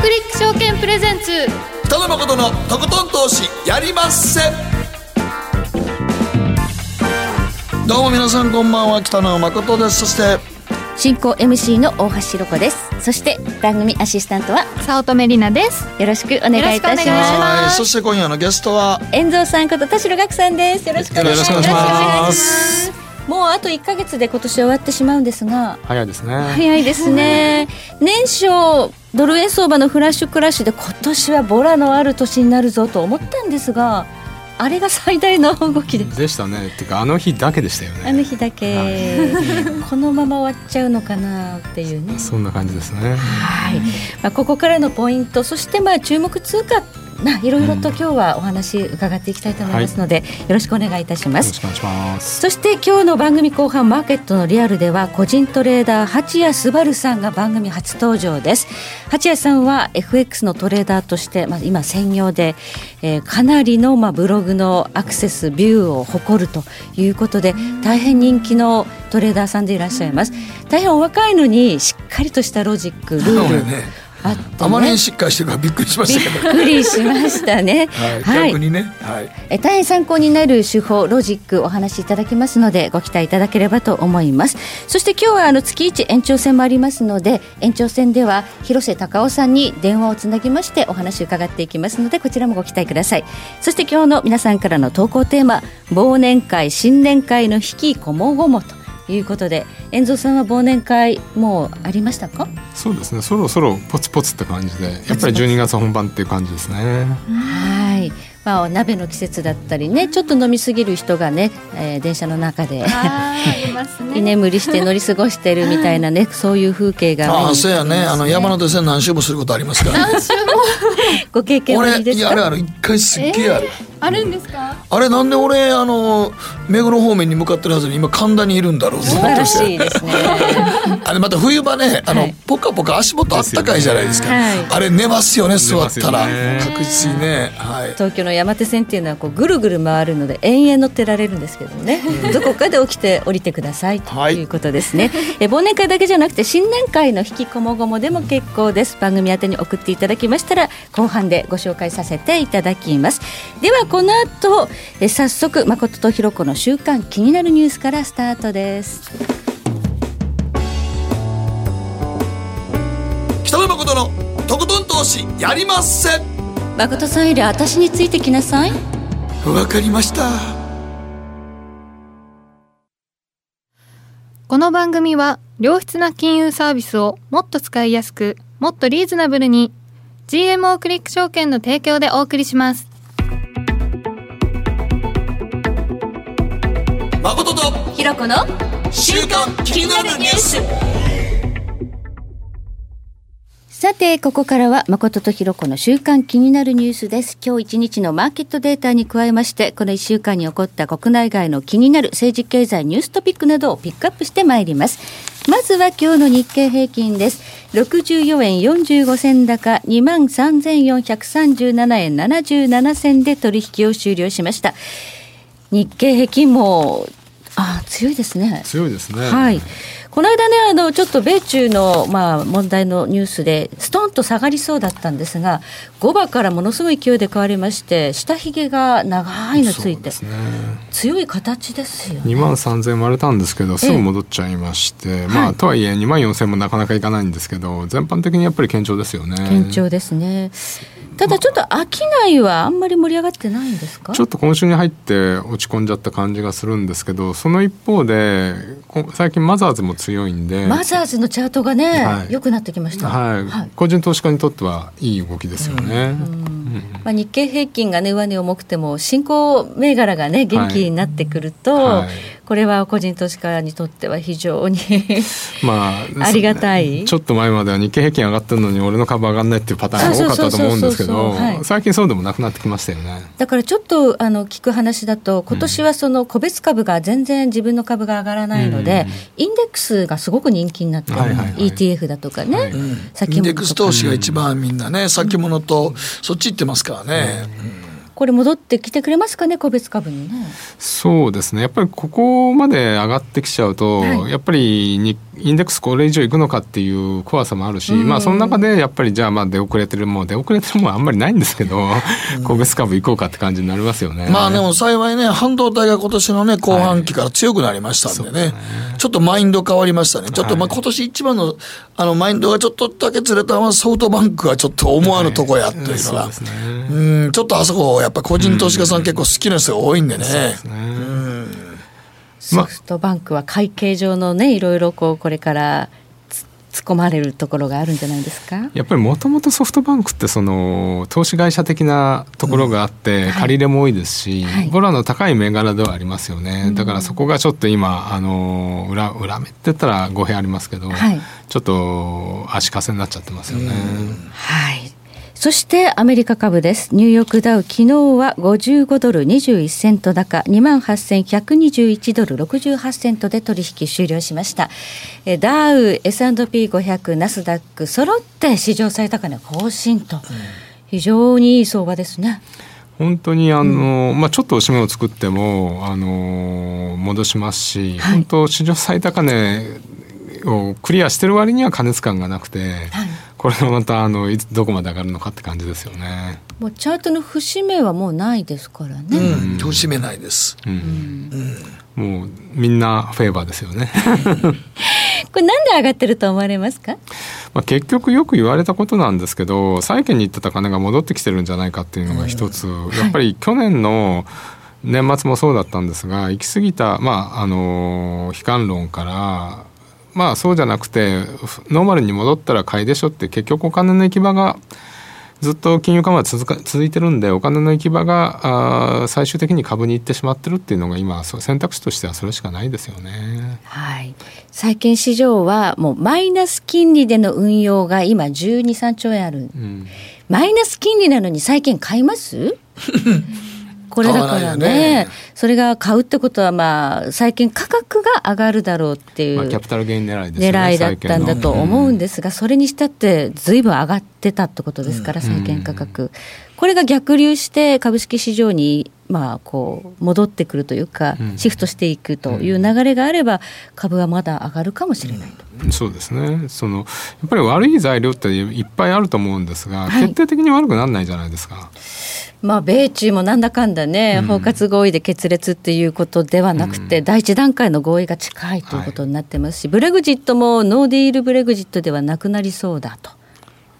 クリック証券プレゼンツ。北野誠のとことん投資やりまっせ。どうも皆さんこんばんは北野誠です。そして進行 MC の大橋ろ子です。そして番組アシスタントは早乙女里奈です。よろしくお願いいたしまます。はいそして今夜のゲストはす遠藤さんこと田代岳さんです。よろしくお願いします。もうあと1ヶ月で今年終わってしまうんですが。早いですね。早いですね。年初ドル円相場のフラッシュクラッシュで今年はボラのある年になるぞと思ったんですがあれが最大の動きででしたね。っていうかあの日だけでしたよね。あの日だけこのまま終わっちゃうのかなっていうねそんな感じですね。はい、まあ、ここからのポイントそしてまあ注目通貨ないろいろと今日はお話伺っていきたいと思いますので、よろしくお願いいたします。よろしくお願いします。そして今日の番組後半マーケットのリアルでは個人トレーダー八谷昴さんが番組初登場です。八谷さんは FX のトレーダーとして、まあ、今専業で、えーかなりの、まあ、ブログのアクセスビューを誇るということで大変人気のトレーダーさんでいらっしゃいます。大変お若いのにしっかりとしたロジックルールあね、あまりにしっかりしてるからびっくりしまびっしたけど。くりしましたね。はい、逆にね。はい。え大変参考になる手法ロジックお話しいただきますのでご期待いただければと思います。そして今日はあの月一延長戦もありますので延長戦では広瀬隆夫さんに電話をつなぎましてお話を伺っていきますのでこちらもご期待ください。そして今日の皆さんからの投稿テーマ忘年会新年会の引きこもごもということで遠藤さんは忘年会もうありましたか？そうですね。そろそろポツポツって感じで、やっぱり12月本番っていう感じですね。はい、まあ、お鍋の季節だったりねちょっと飲みすぎる人がね、えー電車の中で居眠りして乗り過ごしてるみたいなねそういう風景がああそうやね。あの山手線何周もすることありますから、ね、ご経験おあ俺りですか？いやあれある一回すっげえある、あるんですか？あれなんで俺あの目黒方面に向かってるはずに今神田にいるんだろうと素晴らしいですね。あれまた冬場ねあの、はい。ポカポカ足元あったかいじゃないですか。はい。あれ寝ますよね座ったら、ね。確実にねはい。東京の山手線っていうのはこうぐるぐる回るので延々乗ってられるんですけどね。どこかで起きて降りてください。とはい。いうことですね、え忘年会だけじゃなくて新年会の引きこもごもでも結構です。番組宛てに送っていただきましたら後半でご紹介させていただきます。ではこの後え早速誠とひろ子の週刊気になるニュースからスタートです。北野誠のとことん投資やりまっせ誠さんより私についてきなさい。わかりました。この番組は良質な金融サービスをもっと使いやすくもっとリーズナブルに GMO クリック証券の提供でお送りします。誠とひろ子の週刊気になるニュース。さてここからは誠とひろ子の週間気になるニュースです。今日一日のマーケットデータに加えましてこの1週間に起こった国内外の気になる政治経済ニューストピックなどをピックアップしてまいりますまずは今日の日経平均です64円45銭高2万3437円77銭で取引を終了しました日経平均もあ強いですね強いですね。はい。この間ね、あの、ちょっと米中の、まあ、問題のニュースで、ストンと下がりそうだったんですが、5番からものすごい勢いで変わりまして、下髭が長いのついて、ね。強い形ですよね。2万3000割れたんですけどすぐ戻っちゃいまして、まあとはいえ2万4000もなかなかいかないんですけど全般的にやっぱり堅調ですよね堅調ですね。ただちょっと商いはあんまり盛り上がってないんですか？ちょっと今週に入って落ち込んじゃった感じがするんですけどその一方でこ最近マザーズも強いんで、マザーズのチャートがね、はい。良くなってきました。はい。個人投資家にとってはいい動きですよね。まあ、日経平均がね上値重くても新興銘柄がね元気になってくると、はいこれは個人投資家にとっては非常にまあ、ありがたい。ちょっと前までは日経平均上がってるのに俺の株上がんないっていうパターンが多かったと思うんですけど最近そうでもなくなってきましたよね。だからちょっとあの聞く話だと今年はその個別株が全然自分の株が上がらないので、インデックスがすごく人気になってる、はいはいはい。ETF だとかね、はい。先物とか。インデックス投資が一番みんなね先物とそっち行ってますからね、これ戻ってきてくれますかね個別株にね。そうですね。やっぱりここまで上がってきちゃうと、はい、やっぱりにインデックスこれ以上いくのかっていう怖さもあるし、まあその中でやっぱりじゃあまあ出遅れてるもう出遅れてるもんあんまりないんですけど、個別株いこうかって感じになりますよね。まあでも幸いね半導体が今年のね後半期から強くなりましたんでね。はい、ちょっとマインド変わりましたね。ちょっとまあ今年一番のあのマインドがちょっとだけずれたのはソフトバンクがちょっと思わぬとこやっていうのが、は。い、うん、ちょっとあそこやっぱ個人投資家さん結構好きな人が多いんでね。ソフトバンクは会計上のねいろいろこうこれから突っ込まれるところがあるんじゃないですか？やっぱりもともとソフトバンクってその投資会社的なところがあって、借り入れも多いですし、はい、ボラの高い銘柄ではありますよね、だからそこがちょっと今あの裏裏目って言ったら語弊ありますけど、はい、ちょっと足かせになっちゃってますよね。はいそしてアメリカ株です。ニューヨークダウ昨日は55ドル21セント高28,121ドル68セントで取引終了しました。ダウ、S&P500、ナスダック揃って史上最高値更新と、非常にいい相場ですね。本当にあの、うん、まあ、ちょっとおしめを作ってもあの戻しますし、はい、本当史上最高値をクリアしてる割には過熱感がなくて、はいこれがまたあのいつどこまで上がるのかって感じですよね。もうチャートの節目はもうないですからね。うん、節目ないです。うん、うん、もうみんなフェーバーですよね。これなんで上がってると思われますか？まあ結局よく言われたことなんですけど、債券に行ってた金が戻ってきてるんじゃないかっていうのが一つ、うん、やっぱり去年の年末もそうだったんですが、行き過ぎたまああの悲観論からまあそうじゃなくてノーマルに戻ったら買いでしょって結局お金の行き場がずっと金融緩和続か続いてるんでお金の行き場があ最終的に株に行ってしまってるっていうのが今選択肢としてはそれしかないですよね。はい、債券市場はもうマイナス金利での運用が今12、3兆円ある、うん、マイナス金利なのに債券買います？これだからね、ね、それが買うってことはまあ債券価格が上がるだろうっていう、キャピタルゲイン狙いね、狙いだったんだと思うんですが、それにしたってずいぶん上がってたってことですから、債券価格、これが逆流して株式市場にまあこう戻ってくるというか、シフトしていくという流れがあれば株はまだ上がるかもしれない。と。そうですね。そのやっぱり悪い材料っていっぱいあると思うんですが、はい、決定的に悪くならないじゃないですか。まあ、米中もなんだかんだね、包括合意で決裂っていうことではなくて、第一段階の合意が近いということになってますし、ブレグジットもノーディールブレグジットではなくなりそうだと。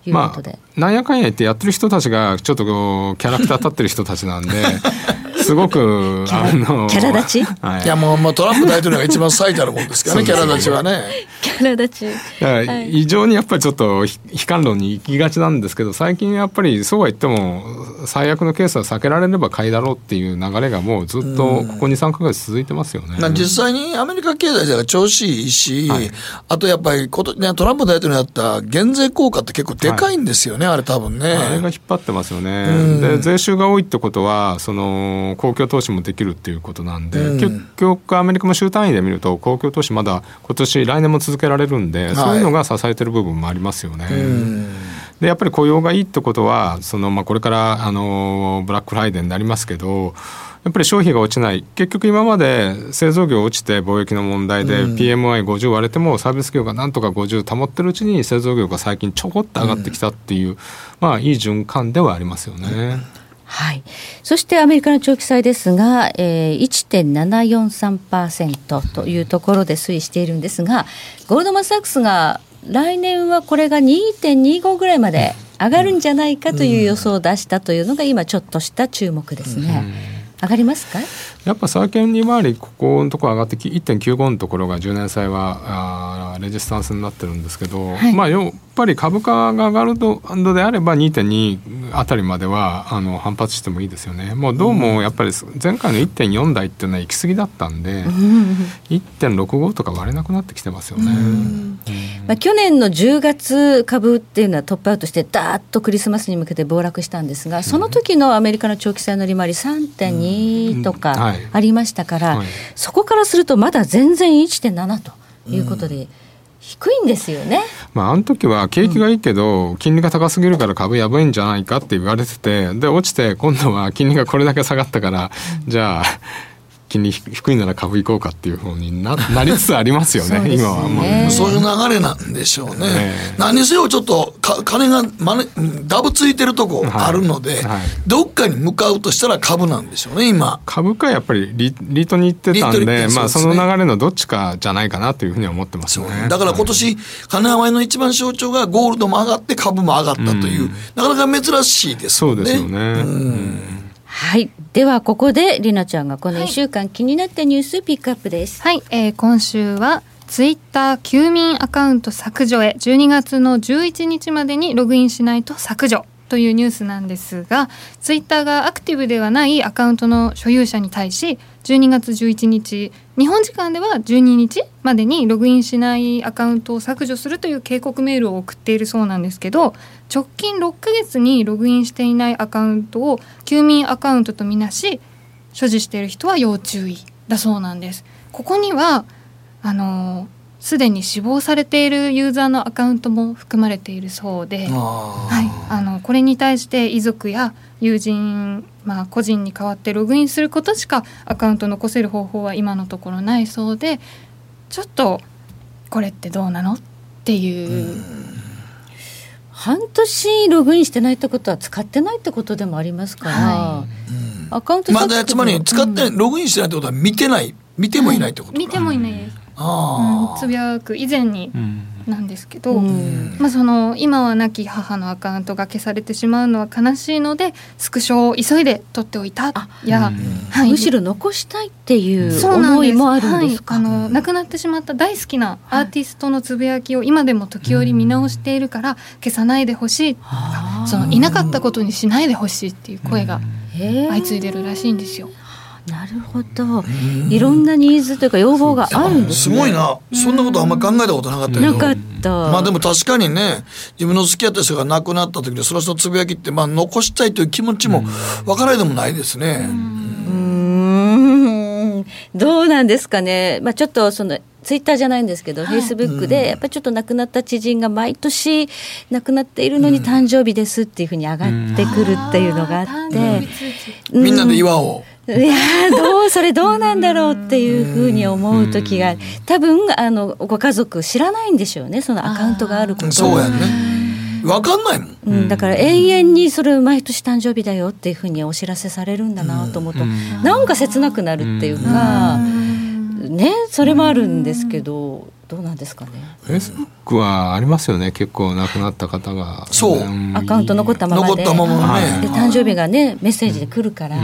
いうことで、まあ、なんやかんや言ってやってる人たちがちょっとこうキャラクター立ってる人たちなんで すごくあのキャラ立ち、はい、いやもう、まあ、トランプ大統領が一番最たるもんですからねキャラ立ちはね。キャラ立ち。だから異常にやっぱりちょっと悲観論に行きがちなんですけど最近やっぱりそうは言っても最悪のケースは避けられれば買いだろうっていう流れがもうずっとここ23か月続いてますよね、うん、実際にアメリカ経済が調子いいし、はい、あとやっぱりこと、ね、トランプ大統領やった減税効果って結構でかいんですよね、はい、あれ多分ね。あれが引っ張ってますよね、うん、で税収が多いってことはその公共投資もできるっていうことなんで、うん、結局アメリカも週単位で見ると公共投資まだ今年来年も続けられるんで、はい、そういうのが支えてる部分もありますよね。でやっぱり雇用がいいってことはその、まあ、これからあのブラックフライデーになりますけどやっぱり消費が落ちない。結局今まで製造業落ちて貿易の問題で PMI50 割れてもサービス業がなんとか50保ってるうちに製造業が最近ちょこっと上がってきたっていう、まあいい循環ではありますよね。はい、そしてアメリカの長期債ですが、えー、1.743%というところで推移しているんですがゴールドマン・サックスが来年はこれが2.25ぐらいまで上がるんじゃないかという予想を出したというのが今ちょっとした注目ですね。上がりますか？やっぱ債券利回りここのところ上がって1.95のところが10年債はあレジスタンスになってるんですけど、はい、まあやっぱり株価が上がるのであれば2.2あたりまではあの反発してもいいですよね。もうどうもやっぱり前回の1.4台っていうのは行き過ぎだったんで、うん、1.65とか割れなくなってきてますよね。まあ、去年の10月株っていうのはトップアウトしてダーッとクリスマスに向けて暴落したんですがその時のアメリカの長期債の利回り3.2とか、ありましたから、はい、そこからするとまだ全然1.7ということで、低いんですよね。まあ、あの時は景気がいいけど、金利が高すぎるから株やばいんじゃないかって言われてて、で、落ちて、今度は金利がこれだけ下がったから、じゃあ、金利低いなら株行こうかっていうふうにな なりつつありますよねね、今はもう。そういう流れなんでしょうね、ね何せよちょっとか金がまねダブついてるとこあるので、はい。はい、どっかに向かうとしたら株なんでしょうね今。株価やっぱりリリートに行ってたんで、ね、まあ、その流れのどっちかじゃないかなというふうに思ってますね。だから今年、金余りの一番象徴がゴールドも上がって株も上がったという、うん、なかなか珍しいですよね。そうですよね、うんはい。では、ここで、りなちゃんがこの1週間気になったニュースピックアップです。はい。えー、今週は、ツイッター休眠アカウント削除へ12月の11日までにログインしないと削除というニュースなんですがツイッターがアクティブではないアカウントの所有者に対し12月11日日本時間では12日までにログインしないアカウントを削除するという警告メールを送っているそうなんですけど直近6ヶ月にログインしていないアカウントを休眠アカウントとみなし所持している人は要注意だそうなんです。ここにはあのすでに死亡されているユーザーのアカウントも含まれているそうで、はい、あのこれに対して遺族や友人、まあ、個人に代わってログインすることしかアカウント残せる方法は今のところないそうでちょっとこれってどうなのっていう。半年ログインしてないってことは使ってないってことでもありますから、はい、アカウントまだつまり使って、うん、ログインしてないってことは見てない。見てもいないってこと、はい、見てもいないですうん、つぶやく以前になんですけど、うん、まあ、その今は亡き母のアカウントが消されてしまうのは悲しいのでスクショを急いで撮っておいた。や、はい、むしろ残したいっていう思いもあるんです。か、はい、あの亡くなってしまった大好きなアーティストのつぶやきを今でも時折見直しているから消さないでほしい、そのいなかったことにしないでほしいっていう声が相次いでるらしいんですよ。なるほど。いろんなニーズというか要望があるんですね。すごいな。そんなことあんまり考えたことなかったけど。なかった。まあでも確かにね、自分の好きやった人が亡くなった時にその人のつぶやきってまあ残したいという気持ちも分からないでもないですね。うん。どうなんですかね。まあちょっとそのツイッターじゃないんですけど、フェイスブックで、やっぱりちょっと亡くなった知人が毎年亡くなっているのに誕生日ですっていうふうに上がってくるっていうのがあって、みんなで祝おう。いやどうそれどうなんだろうっていうふうに思う時が多分あのご家族知らないんでしょうねそのアカウントがあることそうやね分かんないもん、うん、だから永遠にそれ毎年誕生日だよっていうふうにお知らせされるんだなと思うと、うん、なんか切なくなるっていうか、ねそれもあるんですけど。どうなんですかね。フェイスブックはありますよね。結構亡くなった方が。そう。アカウント残ったままで。残ったままね。で誕生日がねメッセージで来るから。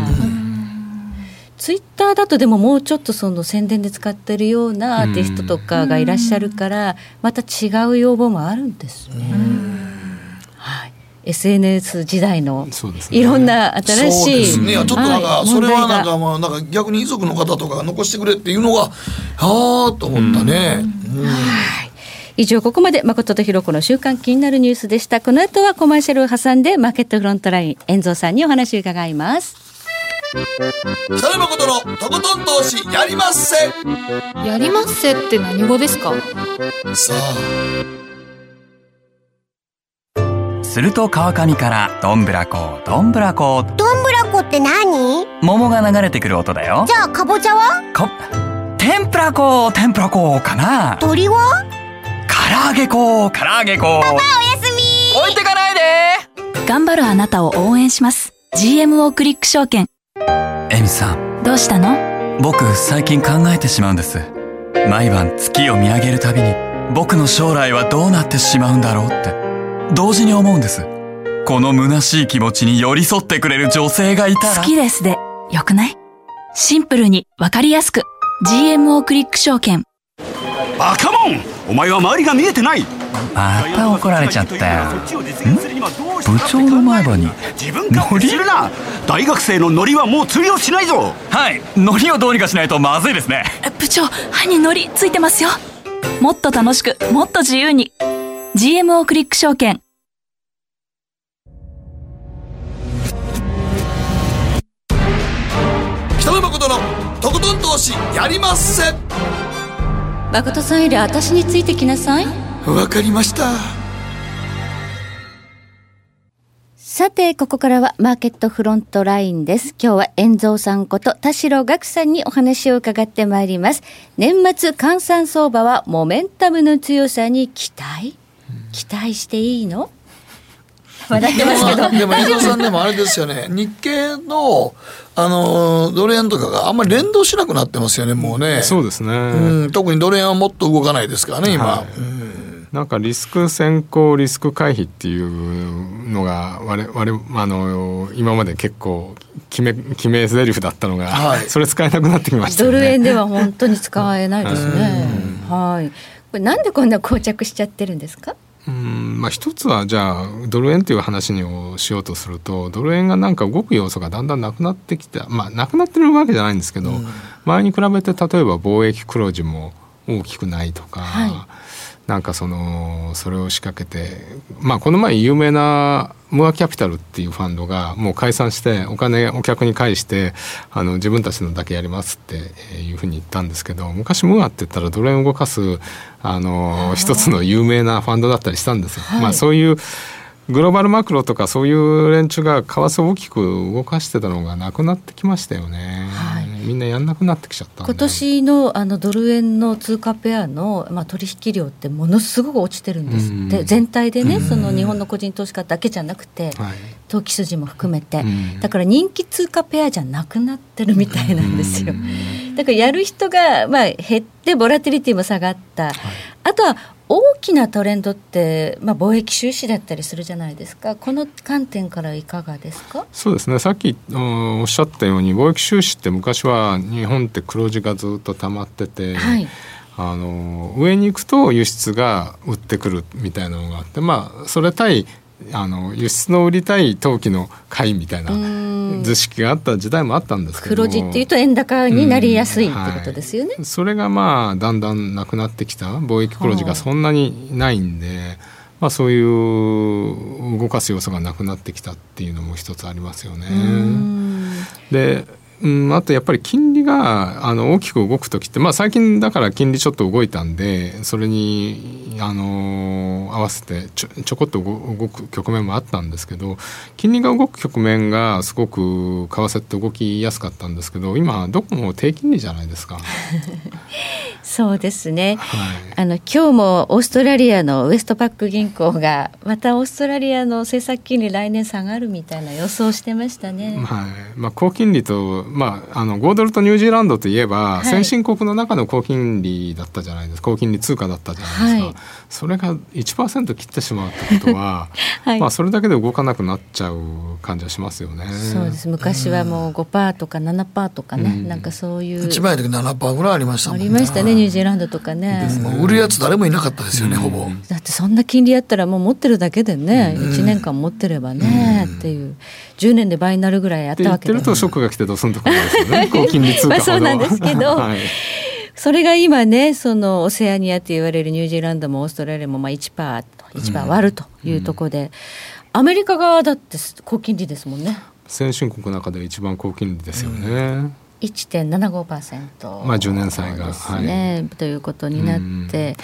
ツイッターだとでももうちょっとその宣伝で使ってるようなアーティストとかがいらっしゃるからまた違う要望もあるんですね。はい。SNS 時代のいろんな新しい、そうですね、ちょっとなんか、それはなんかまあなんか逆に遺族の方とかが残してくれっていうのがああと思ったね。はい。以上ここまで誠とひろ子の週刊気になるニュースでした。この後はコマーシャルを挟んでマーケットフロントライン遠蔵さんにお話を伺います北野誠のとことん。投資やりまっせやりまっせって何語ですかさあすると川上からどん。ぶらこどん。ぶらこどん。ぶらこって何桃が流れてくる音だよじゃあかぼちゃはか天ぷらこ天ぷらこかな鳥は唐揚げこ唐揚げこパパおやすみ置いてかないで頑張るあなたを応援します GMO クリック証券エミさん。どうしたの？僕最近考えてしまうんです。毎晩月を見上げるたびに僕の将来はどうなってしまうんだろうって。同時に思うんです。この虚しい気持ちに寄り添ってくれる女性がいたら。好きですでよくない？シンプルにわかりやすく。GMO クリック証券。バカモン！お前は周りが見えてないまた怒られちゃったよ。部長の前歯に。ノリ？大学生のノリはもう通用しないぞ。はい。ノリをどうにかしないとまずいですね。部長歯にノリついてますよ。もっと楽しくもっと自由に。GMO クリック証券。北野誠のとことん投資やりまっせ。誠さんより私についてきなさいわかりました。さて、ここからはマーケットフロントラインです。今日は遠蔵さんこと田代岳さんにお話を伺ってまいります。年末換算相場はモメンタムの強さに期待？期待していいの？笑ってますけど。でも遠藤さんでもあれですよね。日経のあのドル円とかがあんまり連動しなくなってますよねもうね。そうですね、うん、特にドル円はもっと動かないですからね今、はいなんかリスク先行リスク回避っていうのが我々あの今まで結構決め決め台詞だったのが、はい それ使えなくなってきましたね。ル円では本当に使えないですね。はい。これなんでこんな膠着しちゃってるんですか？うんまあ、一つはじゃあドル円という話にをしようとするとドル円がなんか動く要素がだんだんなくなってきたまあなくなってるわけじゃないんですけど、前に比べて例えば貿易黒字も大きくないとか、はいなんかそのそれを仕掛けてまあこの前有名なムアキャピタルっていうファンドがもう解散してお金お客に返してあの自分たちのだけやりますってえーいうふうに言ったんですけど昔ムアって言ったらドル円を動かすあの一つの有名なファンドだったりしたんですよ。はいまあそういうグローバルマクロとかそういう連中が為替を大きく動かしてたのがなくなってきましたよね。はいみんなやんなくなってきちゃった今年のあのドル円の通貨ペアの、まあ、取引量ってものすごく落ちてるんですって、うん。全体でね、その日本の個人投資家だけじゃなくて、はい。投機筋も含めて、うん。だから人気通貨ペアじゃなくなってるみたいなんですよ。だからやる人が、まあ、減ってボラティリティも下がった、あとは大きなトレンドって、まあ、貿易収支だったりするじゃないですか。この観点からいかがですか？そうですね。さっきうんおっしゃったように貿易収支って昔は日本って黒字がずっと溜まってて、はい。あの上に行くと輸出が売ってくるみたいなのがあってまあそれ対あの輸出の売りたい投機の買いみたいなうん。図式があった時代もあったんですけど。黒字っていうと円高になりやすいってことですよね。それがまあだんだんなくなってきた。貿易黒字がそんなにないんで、まあ、そういう動かす要素がなくなってきたっていうのも一つありますよね。でうん、あとやっぱり金利があの大きく動く時って、まあ、最近だから金利ちょっと動いたんでそれにあの合わせてちょちょこっと動動く局面もあったんですけど金利が動く局面がすごく為替って動きやすかったんですけど今どこも低金利じゃないですか。そうですね。はいあの今日もオーストラリアのウエストパック銀行がまたオーストラリアの政策金利来年下がるみたいな予想してましたね。はいまあ、高金利と、まあ、あの5ドルとニュージーランドといえば、い先進国の中の高金利だったじゃないですか高金利通貨だったじゃないですか、はい。それが1%切ってしまうってことは、はい。まあ、それだけで動かなくなっちゃう感じはしますよね。そうです。昔はもう5%とか7%とかね、うん。なんかそういう。一番の時7%ぐらいありましたもんありましたねニュージーランドとかね。もう売るやつ誰もいなかったですよね、ほぼ。だってそんな金利やったらもう持ってるだけでね、1年間持ってればね、っていう。10年で倍になるぐらいやっって言ってたわけでるとショックが来てドスンとくるんですよね高金利通貨ほど。まあそうなんですけど。はいそれが今ねそのオセアニアって言われるニュージーランドもオーストラリアもまあ1%と1%割るというところで、アメリカ側だって高金利ですもんね。先進国の中で一番高金利ですよね。1.75%まあ10年債がですね、ということになって。うん、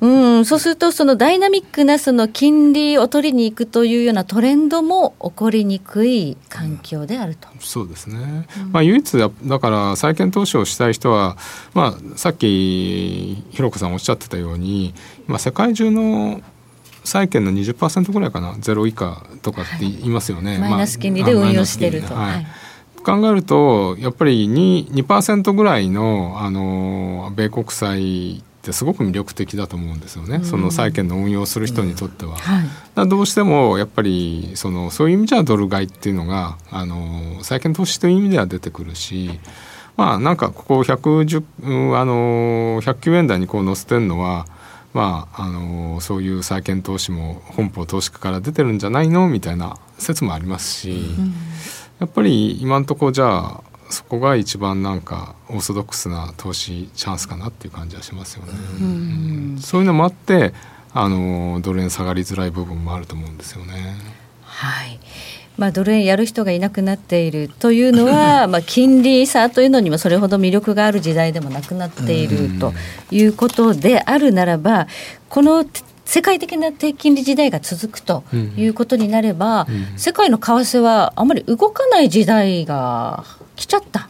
そうするとそのダイナミックなその金利を取りに行くというようなトレンドも起こりにくい環境であると。そうですね、まあ、唯一だだから債券投資をしたい人は、まあ、さっきひろこさんおっしゃってたように今世界中の債券の20%ぐらいかなゼロ以下とかって言いますよね。マイナス金利で運用してると。はいはい考えるとやっぱり 2%, 2ぐらいのあの米国債ってすごく魅力的だと思うんですよね、その債券の運用する人にとっては。はいだからどうしてもやっぱりそのそういう意味じゃドル買いっていうのがあの債券投資という意味では出てくるしまあなんかここ110うんあの109円台にこう載せてるのはまああのそういう債券投資も本邦投資家から出てるんじゃないのみたいな説もありますし、やっぱり今のところじゃあそこが一番なんかオーソドックスな投資チャンスかなっていう感じはしますよね。うんそういうのもあってあのドル円下がりづらい部分もあると思うんですよね。はい。まあ、ドル円やる人がいなくなっているというのは、まあ、金利差というのにもそれほど魅力がある時代でもなくなっているということであるならばこの世界的な低金利時代が続くということになれば、世界の為替はあまり動かない時代が来ちゃった。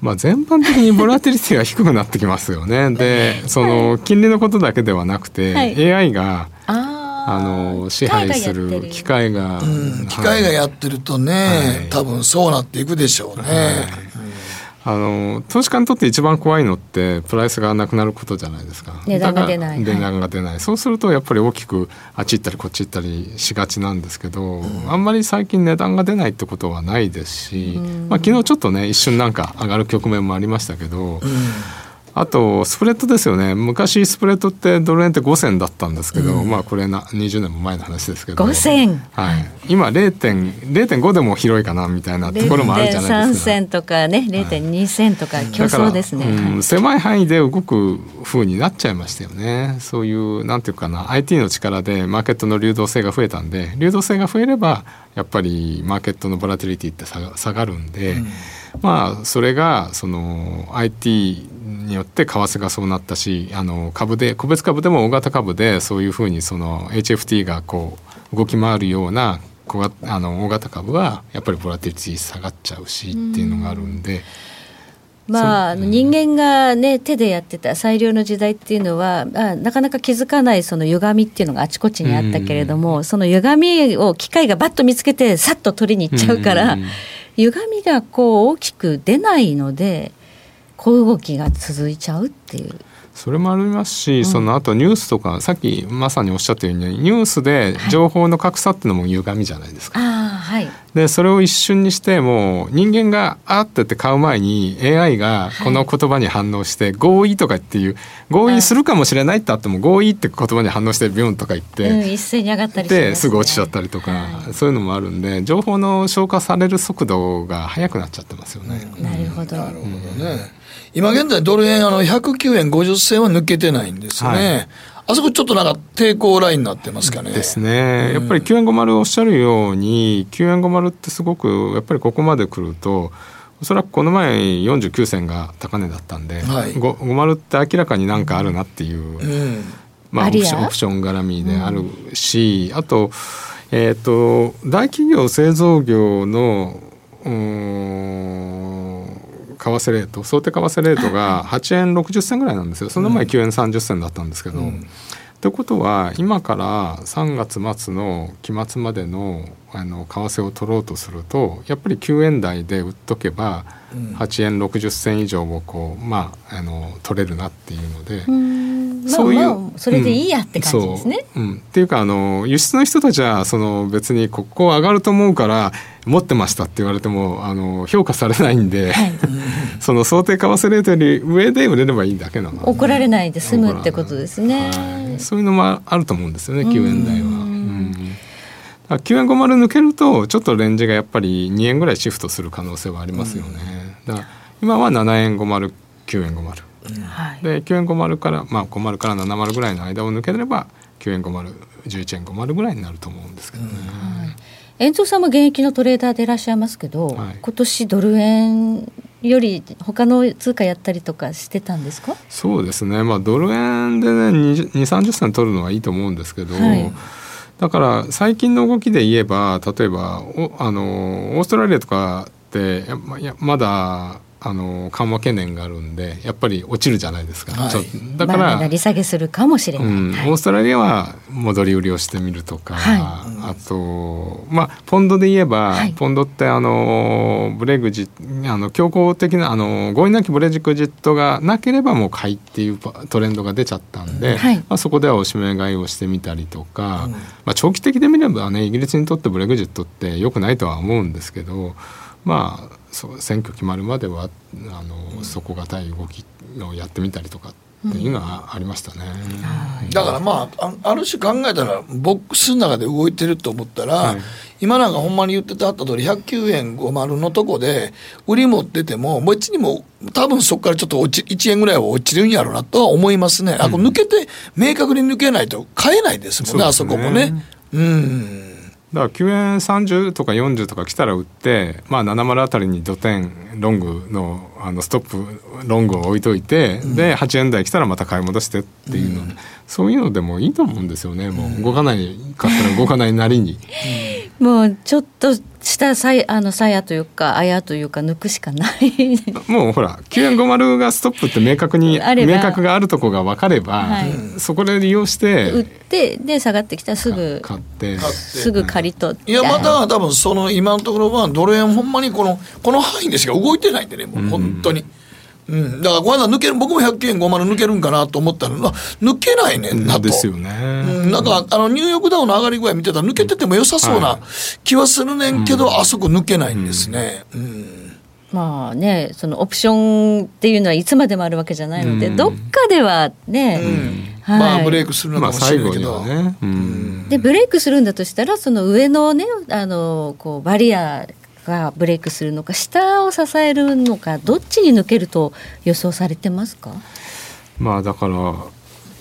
まあ、全般的にボラティリティが低くなってきますよね。で、その金利のことだけではなくて、はい、AI があの支配する機械が、うん、機械がやってるとね、はい、多分そうなっていくでしょうね。はいあの投資家にとって一番怖いのってプライスがなくなることじゃないですか。値段が出ない。値段が出ない、はい、そうするとやっぱり大きくあっち行ったりこっち行ったりしがちなんですけど、うん、あんまり最近値段が出ないってことはないですし、うん、まあ、昨日ちょっとね一瞬なんか上がる局面もありましたけど、うんあとスプレッドですよね。昔スプレッドってドル円って5銭だったんですけど、うん、まあこれな20年も前の話ですけど。5銭、はい、今0.5でも広いかなみたいなところもあるじゃないですか。0.3銭とかね0.2銭とか競争ですね、うん、狭い範囲で動く風になっちゃいましたよね。そういうなんていうかな IT の力でマーケットの流動性が増えたんで流動性が増えればやっぱりマーケットのボラティリティって下がるんで、うん、まあそれがその IT によって為替がそうなったしあの株で個別株でも大型株でそういうふうにその HFT がこう動き回るような小あの大型株はやっぱりボラティリティ下がっちゃうしっていうのがあるんで。まあ、人間が、ね、手でやってた最良の時代っていうのはあなかなか気づかないその歪みっていうのがあちこちにあったけれども、その歪みを機械がバッと見つけてさっと取りに行っちゃうから、歪みがこう大きく出ないので小動きが続いちゃうっていう。それもありますし、うん、その後ニュースとかさっきまさにおっしゃったようにニュースで情報の格差っていうのも歪みじゃないですか。はい、でそれを一瞬にしても人間があってって買う前に AI がこの言葉に反応して、合意とかっていう合意するかもしれないってあっても合意って言葉に反応してビュンとか言って、うん、一斉に上がったりして、ね、すぐ落ちちゃったりとか、はい、そういうのもあるんで情報の消化される速度が速くなっちゃってますよね。なるほど。なるほどね。今現在ドル円あの109円50銭は抜けてないんですね。はいあそこちょっとなんか抵抗ラインになってますかね。ですね。やっぱり9円50おっしゃるように、9円50ってすごく、やっぱりここまで来ると、おそらくこの前49銭が高値だったんで、はい、50って明らかになんかあるなっていう、うん、まあオプションオプション絡みであるし、うん、あと、えっ、ー、と、大企業製造業の、うん為替レート想定為替レートが8円60銭ぐらいなんですよ。その前9円30銭だったんですけど。うん。ということは今から3月末の期末までのあの為替を取ろうとするとやっぱり9円台で売っとけば8円60銭以上をこう、まあ、あの取れるなっていうので。そういう、まあ、それでいいやって感じですね。うん、う。ん、っていうかあの輸出の人たちはその別にここ上がると思うから持ってましたって言われてもあの評価されないんで、はい、その想定為替レートより上で売れればいいだけなの怒られないで済むってことですね、はい、そういうのもあると思うんですよね9円台は。うん。9円50抜けるとちょっとレンジがやっぱり2円ぐらいシフトする可能性はありますよね。だから今は7円50 9円50。はい、で9円50からまあ50から70ぐらいの間を抜ければ9円5011円50ぐらいになると思うんですけどね。はい遠藤さんも現役のトレーダーでいらっしゃいますけど、はい、今年ドル円より他の通貨やったりとかしてたんですか？そうですね、まあ、ドル円でね2 3 0銭取るのはいいと思うんですけど、はい、だから最近の動きで言えば例えばおあのオーストラリアとかってまだあの緩和懸念があるんでやっぱり落ちるじゃないですか、はい、だから、利下げするかもしれない、うん、オーストラリアは戻り売りをしてみるとか、はい、あとまあポンドで言えば、はい、ポンドってあのブレグジあの強硬的なあの合意なきブレジクジットがなければもう買いっていうトレンドが出ちゃったんで、まあ、そこではおしめ買いをしてみたりとか、うん、まあ、長期的で見ればねイギリスにとってブレグジットってよくないとは思うんですけどまあそう選挙決まるまではあの底堅い動きをやってみたりとかっていうのはありましたね、うん、だからまあある種考えたらボックスの中で動いてると思ったら、はい、今なんかほんまに言ってたあった通り109円50のとこで売り持ってても別にも多分そこからちょっと落ち1円ぐらいは落ちるんやろうなとは思いますね、うん、あこ抜けて明確に抜けないと買えないですもんね、ね、あそこもね。うんだから9円30とか40とか来たら売って、まあ、70あたりに土点ロングのあのストップロングを置いといて、で8円台来たらまた買い戻してっていうの、そういうのでもいいと思うんですよね。もう動かないかったら動かないなりに。もうちょっとしたさいあの鞘というかあやというか抜くしかない。もうほら9円50がストップって明確に明確があるとこが分かれば、はい。そこで利用して売ってで下がってきたらすぐ買って。すぐ借り取って。いやまた多分その今のところはドル円ほんまにこのこの範囲でしか動いてないんでねもう本当に。うん、だからこの間抜ける僕も100円50抜けるんかなと思ったらな抜けないねんなと。ですよね。うん、なんかあのニューヨークダウの上がり具合見てたら抜けてても良さそうな気はするねんけど、あそこ抜けないんですね。うん。まあねそのオプションっていうのはいつまでもあるわけじゃないので、うん。どっかではね、はい。まあブレイクするのまあかもしれ最後にないけど、はね。うん。でブレイクするんだとしたらその上のねあのこうバリアがブレイクするのか下を支えるのかどっちに抜けると予想されてますか？まあだから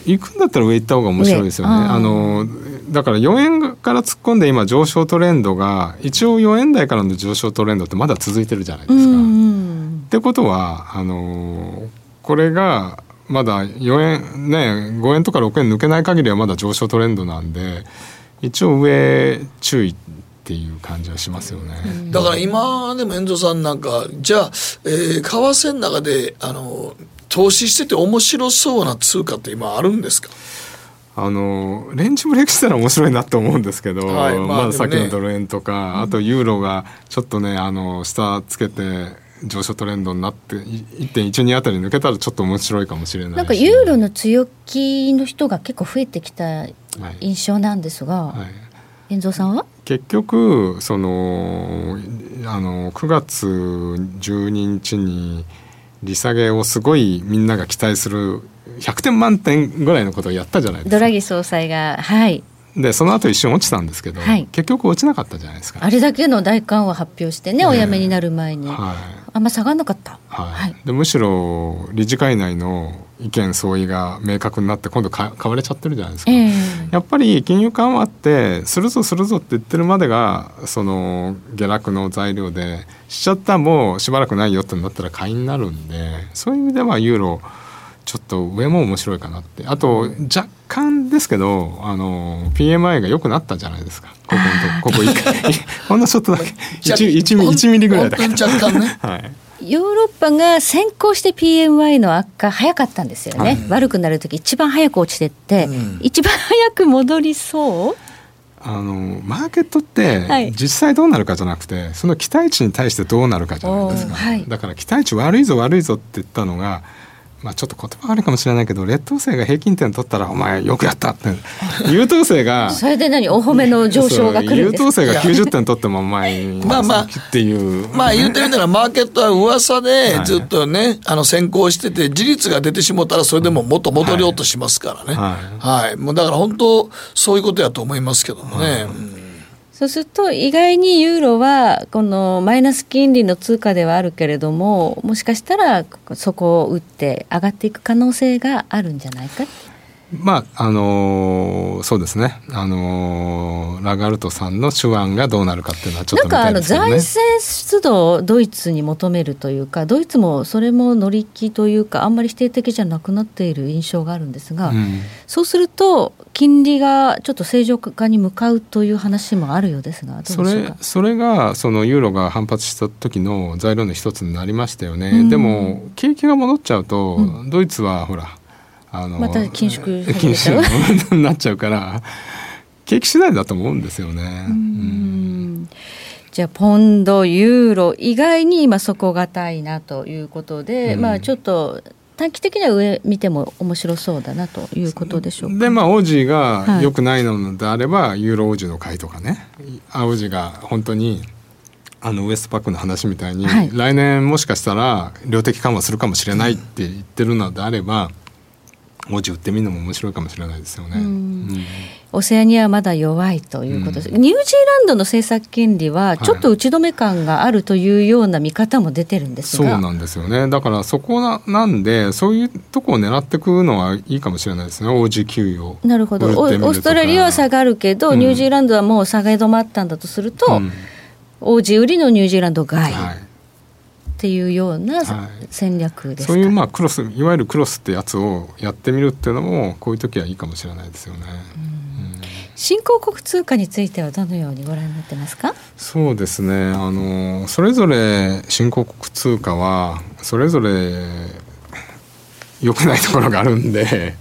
行くんだったら上行った方が面白いですよね。上あのだから4円から突っ込んで今上昇トレンドが一応4円台からの上昇トレンドってまだ続いてるじゃないですか。うんってことはあのこれがまだ4円ね5円とか6円抜けない限りはまだ上昇トレンドなんで一応上注意っていう感じはしますよね。だから今でも遠藤さんなんかじゃあ、えー為替の中であの投資してて面白そうな通貨って今あるんですか？あのレンジブレイクしたら面白いなと思うんですけど、はいまあまあ、さっきのドル円とか、あとユーロがちょっとねあの下つけて上昇トレンドになってい1.12あたり抜けたらちょっと面白いかもしれないし。なんかユーロの強気の人が結構増えてきたはい。印象なんですが、はい。遠藤さんは？結局そのあの9月12日に利下げをすごいみんなが期待する100点満点ぐらいのことをやったじゃないですか。ドラギ総裁がはい。でその後一瞬落ちたんですけど、はい。結局落ちなかったじゃないですか。あれだけの大緩和発表してね、お辞めになる前に、はい。あんま下がんなかった。はい。はい。でむしろ理事会内の意見相違が明確になって今度か買われちゃってるじゃないですか。ええ。やっぱり金融緩和ってするぞするぞって言ってるまでがその下落の材料でしちゃったらもうしばらくないよってなったら買いになるんでそういう意味ではユーロちょっと上も面白いかなって。あと若干ですけどあの PMI が良くなったじゃないですか。ここのとここ一回 ほんのちょっとだけ。1, 1, ミリ1ミリぐらいだけ若干ね。はいヨーロッパが先行して PMI の悪化早かったんですよね、悪くなる時一番早く落ちてって、一番早く戻りそう？あのマーケットってはい。実際どうなるかじゃなくて、その期待値に対してどうなるかじゃないですか、はい。だから期待値悪いぞ悪いぞって言ったのが、まあ、ちょっと言葉悪いかもしれないけど劣等生が平均点取ったら「お前よくやった」って。優等生がそれで何？お褒めの上昇が来るん優等生が90点取ってもお前 まあまあ。っていう。まあ言うてみたらマーケットは噂ではい。ずっとね、あの先行してて事実が出てしもたらそれでももっと戻ろうとしますからね。ははい。もうだから本当そういうことやと思いますけどもね。うんそうすると意外にユーロはこのマイナス金利の通貨ではあるけれどももしかしたらそこを打って上がっていく可能性があるんじゃないかまああのーそうですね、あのーラガルトさんの手腕がどうなるかっていうのはちょっと見なんかあの。財政出動をドイツに求めるというかドイツもそれも乗り気というかあんまり否定的じゃなくなっている印象があるんですが、うん。そうすると金利がちょっと正常化に向かうという話もあるようですがそれそれがそのユーロが反発した時の材料の一つになりましたよね、うん。でも景気が戻っちゃうと、ドイツはほらあのまた緊縮始緊縮に なっちゃうから景気次第だと思うんですよね。うん。じゃあポンドユーロ以外に今底堅いなということで、うん。まあちょっと短期的には上見ても面白そうだなということでしょうか。でまあオージーはい。が良くないのであれば、ユーロオージーの買いとかね。あオージーが本当にあのウエストパックの話みたいに、はい。来年もしかしたら量的緩和するかもしれないって言ってるのであれば、文字売ってみるのも面白いかもしれないですよね。うん。オセアニアはまだ弱いということです、うん、ニュージーランドの政策金利はちょっと打ち止め感があるというような見方も出てるんですが、そうなんですよね。だからそこななんでそういうとこを狙っていくのはいいかもしれないですね。OG 給与なるほど。オーストラリアは下がるけど、うん、ニュージーランドはもう下げ止まったんだとすると、うん、OG 売りのニュージーランド買い、はいっていうような戦略です、はい、そういうまあクロスいわゆるクロスってやつをやってみるっていうのもこういう時はいいかもしれないですよね。新興国通貨についてはどのようにご覧になってますか？そうですね。あのそれぞれ新興国通貨はそれぞれ良くないところがあるんで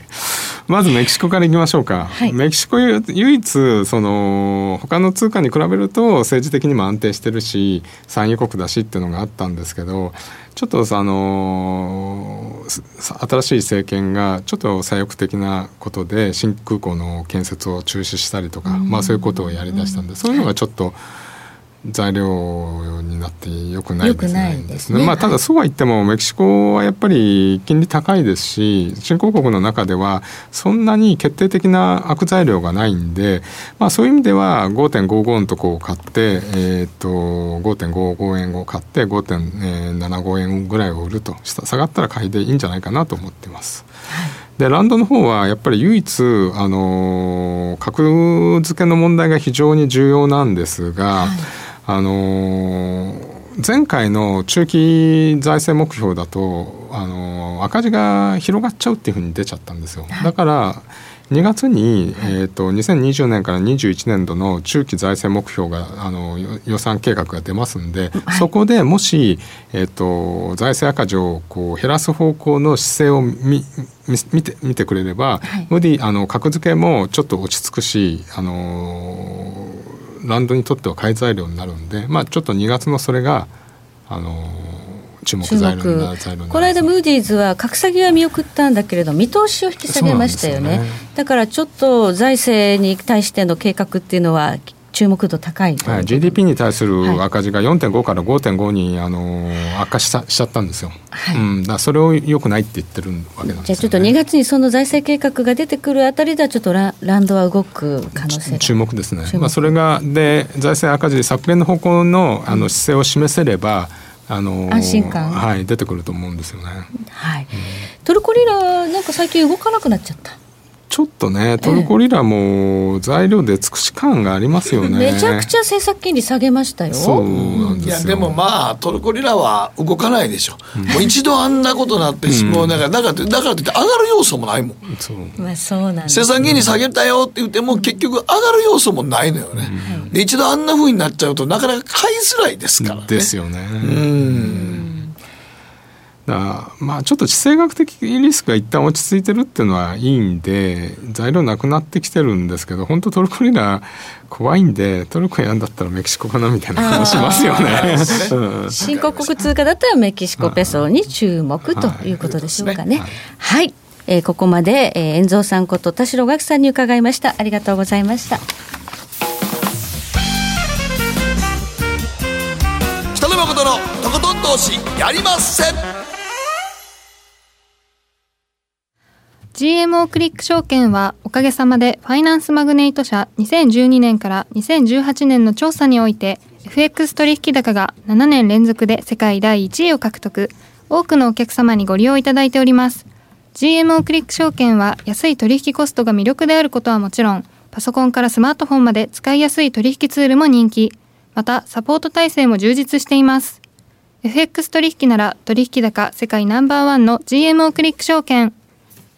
まずメキシコからいきましょうか、はい、メキシコ唯一その他の通貨に比べると政治的にも安定してるし産油国だしっていうのがあったんですけどちょっとあの新しい政権がちょっと左翼的なことで新空港の建設を中止したりとか、まあ、そういうことをやりだしたんで、そういうのがちょっと。材料になってよくないですね。ですねまあ、ただそうは言ってもメキシコはやっぱり金利高いですし新興国の中ではそんなに決定的な悪材料がないんで、まあ、そういう意味では5.55のとこを買って、えー、と5.55円を買って5.75円ぐらいを売ると下がったら買いでいいんじゃないかなと思ってます。でランドの方はやっぱり唯一あの格付けの問題が非常に重要なんですが、はいあの前回の中期財政目標だと、あの赤字が広がっちゃうっていうふうに出ちゃったんですよ。だから2月に、えーと、2020年から21年度の中期財政目標があの予算計画が出ますんで、はい、そこでもし、えーと、財政赤字をこう減らす方向の姿勢を見見て見てくれれば、はい、ムディあの格付けもちょっと落ち着くし、あのランドにとっては買い材料になるんで、まあ、ちょっと2月のそれが、あの注目材料になるこの間ムーディーズは格下げは見送ったんだけれど見通しを引き下げましたよね、ね、だからちょっと財政に対しての計画っていうのは注目度高い、はい、GDP に対する赤字が4.5から5.5にあの悪化したしちゃったんですよ、はい。うん、だそれをよくないって言ってるわけなんです、ね、じゃあちょっと2月にその財政計画が出てくるあたりではちょっとラランドは動く可能性注目ですね。まあ、それがで財政赤字削減の方向のあの姿勢を示せれば、あの安心感、はい、出てくると思うんですよね。はい、うん、トルコリラなんか最近動かなくなっちゃった。ちょっとねトルコリラも材料で尽くし感がありますよね。めちゃくちゃ政策金利下げましたよ。そうなんですいやでもまあトルコリラは動かないでしょ、うん、もう一度あんなことになって、うん、もうだからだからだからって上がる要素もないもん。そう,、まあ、そうなん政策金利下げたよって言っても結局上がる要素もないのよね、うん、で一度あんなふうになっちゃうとなかなか買いづらいですからね。ですよね。うんだまあちょっと地政学的リスクが一旦落ち着いてるっていうのはいいんで材料なくなってきてるんですけど本当トルコリラ怖いんでトルコやんだったらメキシコかなみたいな感じしますよね。新興国通貨だったらメキシコペソに注目ということでしょうかね。はい、はい、えー、ここまで、えー、遠蔵さんこと田代岳さんに伺いました。ありがとうございました。北野誠のとことん投資やりません。GMO クリック証券はおかげさまでファイナンスマグネイト社2012年から2018年の調査において FX 取引高が7年連続で世界第1位を獲得多くのお客様にご利用いただいております。GMO クリック証券は安い取引コストが魅力であることはもちろんパソコンからスマートフォンまで使いやすい取引ツールも人気。またサポート体制も充実しています。FX 取引なら取引高世界ナンバーワンの GMO クリック証券。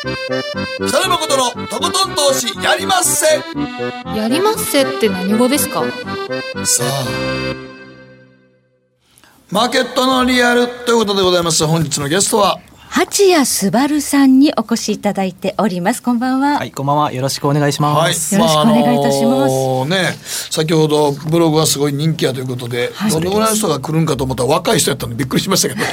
北野誠のとことん投資やりまっせ。やりまっせって何語ですか？さあマーケットのリアルということでございます。本日のゲストは。八谷昴さんにお越しいただいております。こんばんは、はい、こんばんは。よろしくお願いします。よろしくお願いいたします。あのね、先ほどブログはすごい人気やということで、どのぐらいの人が来るんかと思ったら若い人やったんでびっくりしましたけどね。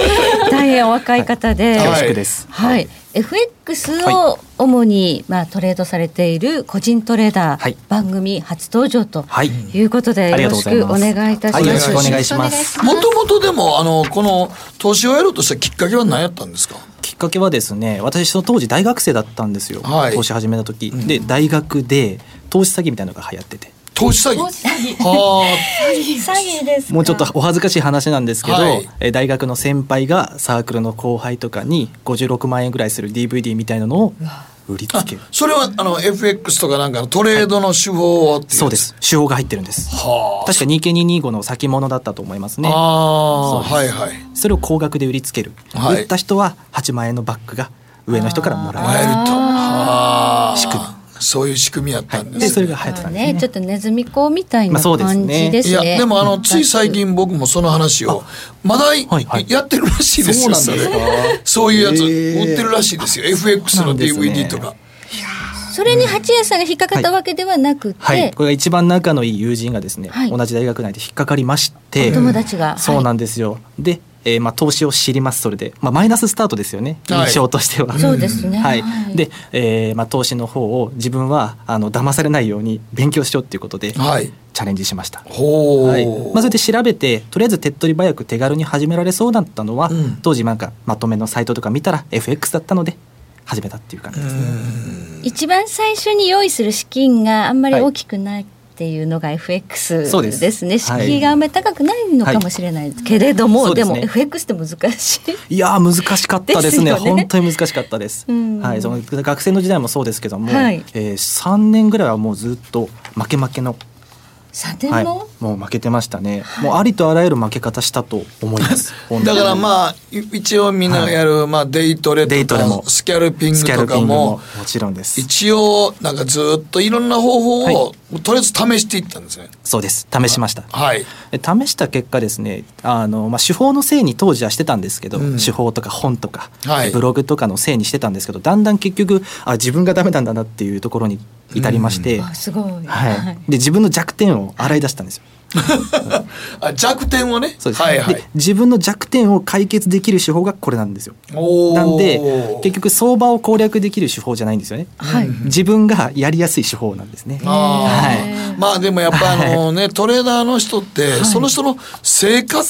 大変お若い方で、はい恐縮です。はい、FX を主に、まあ、トレードされている個人トレーダー、はい番組初登場とはいいうことで、ありよろしくお願いいたします。はいよろしくお願いしますもともとでもあのこの投資をやろうとしたきっかけは何やったんですか？きっかけはですね、私その当時大学生だったんですよ。はい投資始めた時、で大学で投資詐欺みたいなのが流行ってて。投資詐欺？は詐欺ですかもうちょっとお恥ずかしい話なんですけど、はいえー大学の先輩がサークルの後輩とかに56万円ぐらいする DVD みたいなのを売りつあ。ける。それはあの FX とかなんかのトレードの手法をっていそうです。手法が入ってるんです。はあ。確か日経225の先物だったと思いますね。ああはいはい。それを高額で売りつける、はい売った人は8万円のバッグが上の人からもらえるもらえると。はあ。仕組そういう仕組みやったんです。ね。でそれが流行ってたんですねね、ちょっとネズミ講みたいなまあそうです感ねじですね。いやでもあのつい最近僕もその話をまだはいはい。やってるらしいですよ。そうなんですか？そういうやつ売ってるらしいですよ。FX の DVD とか。それに八谷さんが引っかかったわけではなくて、はい、これが一番仲のいい友人がですね、はい。同じ大学内で引っかかりましてお友達が、そうなんですよ。で、えーまあ、投資を知りますそれで、まあ、マイナススタートですよね。はい。印象としては。そうですね。はい、で、えーまあ、投資の方を自分はあの騙されないように勉強しようっていうことでチはい。ャレンジしました。ほう、はい。まあ、それで調べてとりあえず手っ取り早く手軽に始められそうだったのは、うん。当時なんかまとめのサイトとか見たら FX だったので始めたっていう感じですね。一番最初に用意する資金があんまり大きくないっていうのが FX です。ですね。はい。敷居があんまり高くないのかもしれないけれども、ですね。でも FX って難しい。いやー難しかったですね。ね。本当に難しかったです、うん。はい、その学生の時代もそうですけども、はい。えー、3年ぐらいはもうずっと負け負けの、査定はい、も、もう負けてましたね、もうありとあらゆる負け方したと思います。だにからまあい一応みんながやる、まあ、デイトレデイトレも。とかスキャルピングスキャルとかもももちろんです。一応なんかずっといろんな方法を、はとりあえず試していったんですね。そうです。試しました。はい。で試した結果ですねあの、まあ、手法のせいに当時はしてたんですけど、うん。手法とか本とか、はい。ブログとかのせいにしてたんですけどだんだん結局あ自分がダメなんだなっていうところに至りまして。はい、で自分の弱点を洗い出したんですよ。あ弱点をねそうです、はいはいで自分の弱点を解決できる手法がこれなんですよ。なんで結局相場を攻略できる手法じゃないんですよね。はい。自分がやりやすい手法なんですね。あはいーまあでもやっぱあのね、トレーダーの人って、その人の性格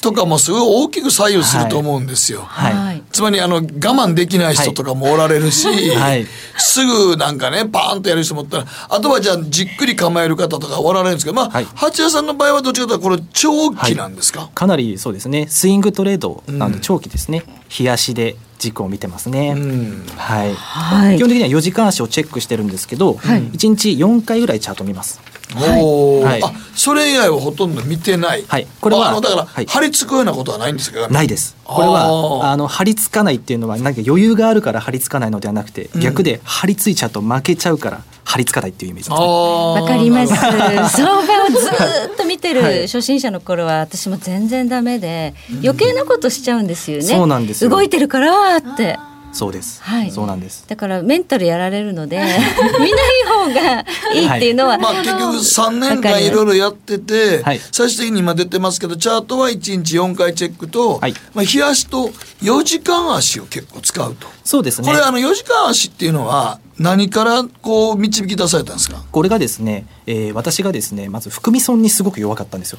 とかもすごい大きく左右すると思うんですよ。はいはい。つまりあの我慢できない人とかもおられるし、はいすぐなんかねパーンとやる人もおったらあとはじゃあじっくり構える方とかおられるんですけどまあ、はい八谷さんの場合はどっちかというとこれ長期なんですか、かなりそうですね。スイングトレードなんうん。で長期ですね、日足で軸を見てますね、うん。はい、はい。基本的には4時間足をチェックしてるんですけど、はい。1日4回ぐらいチャート見ますおー。はい。あそれ以外はほとんど見てない、はい。これはあのだから、はい。張り付くようなことはないんですか？ないです。これあはーあの張り付かないっていうのはなんか余裕があるから張り付かないのではなくて、うん。逆で張り付いちゃうと負けちゃうから張り付かないっていうイメージ。ですねわわかります。相場をずーっと見てるはい。初心者の頃は私も全然ダメで余計なことしちゃうんですよね。そうなんですよ。動いてるからって。そうです、はい。そうなんです。だからメンタルやられるので 見ない方がいいっていうのは、まあ結局3年間いろいろやってて、はい。最終的に今出てますけどチャートは1日4回チェックと、はい。まあ、日足と4時間足を結構使うと。そうですね。これあの4時間足っていうのは何からこう導き出されたんですか？これがですね、えー私がですねまず含み損にすごく弱かったんですよ。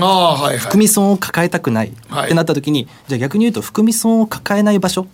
ああはいはい。含み損を抱えたくない。はい。ってなった時に、じゃあ逆に言うと含み損を抱えない場所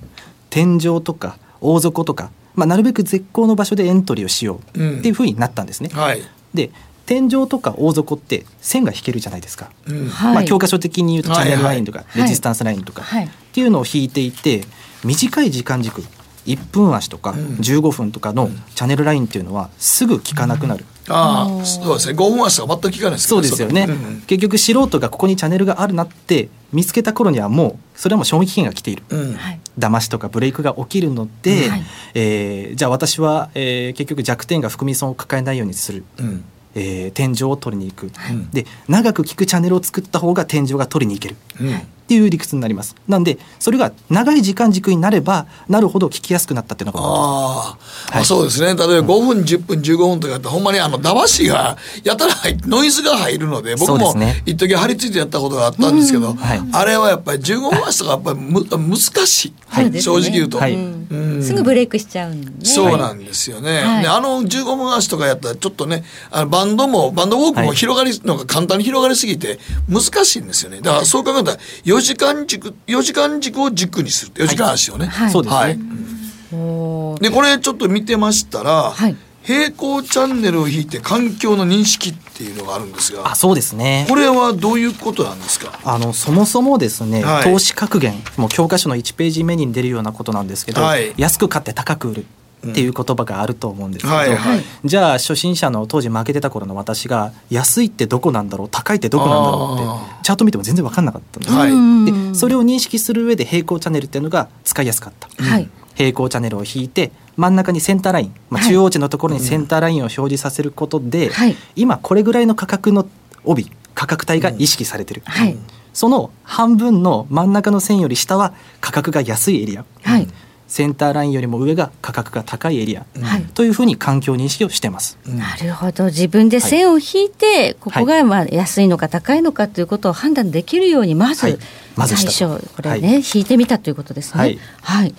天井とか大底とか、まあ、なるべく絶好の場所でエントリーをしようっていうふうになったんですね。はい。で天井とか大底って線が引けるじゃないですか。うんはいまあ、教科書的に言うとチャンネルラインとか、はいレジスタンスラインとか、はいっていうのを引いていて短い時間軸1分足とかん。15分とかのチャンネルラインっていうのはすぐ効かなくなる。ああそうですね。5分足とか全く効かないですそうですよね、結局素人がここにチャンネルがあるなって見つけた頃にはもうそれはもう賞味期限が来ている、うん。はい。騙しとかブレイクが起きるので、はい。えーじゃあ私は、えー結局弱点が含み損を抱えないようにする、うん。えー天井を取りに行く、い。で長く効くチャンネルを作った方が天井が取りに行ける。うんっていう理屈になります。なんでそれが長い時間軸になればなるほど聞きやすくなったっていうのがあー、あそうですね。例えば5分10分15分とかやったらほんまにあの騙しがやたら入ノイズが入るので僕も一時張り付いてやったことがあったんですけど、はい。あれはやっぱり15分足とかやっぱりむ難しい、はい。正直言うと、はい。うん。すぐブレイクしちゃうんね。そうなんですよね。はい。であの15分足とかやったらちょっとねあのバンドもバンドウォークも広がりのが簡単に広がりすぎて難しいんですよね。だからそう考えたら4時間軸4時間軸を軸にする。4時間足をね。はい。そうですね。はい。でこれちょっと見てましたら、はい。平行チャンネルを引いて環境の認識っていうのがあるんですがあそうですね。これはどういうことなんですか？あのそもそもですね、はい。投資格言もう教科書の1ページ目に出るようなことなんですけど、はい。安く買って高く売るっていう言葉があると思うんですけど、はいはい。じゃあ初心者の当時負けてた頃の私が安いってどこなんだろう高いってどこなんだろうあってチャート見ても全然分かんなかった。んです、はいでそれを認識する上で平行チャンネルっていうのが使いやすかった、はい。平行チャンネルを引いて真ん中にセンターライン、まあ、はい。中央値のところにセンターラインを表示させることで、はい。今これぐらいの価格の帯価格帯が意識されてる、はい。その半分の真ん中の線より下は価格が安いエリア、はいセンターラインよりも上が価格が高いエリア、はい。というふうに環境認識をしてます。なるほど。自分で線を引いて、ここがまあ安いのか高いのかということを判断できるようにまず、はい。まず最初これね、引いてみたということですね。はい。はい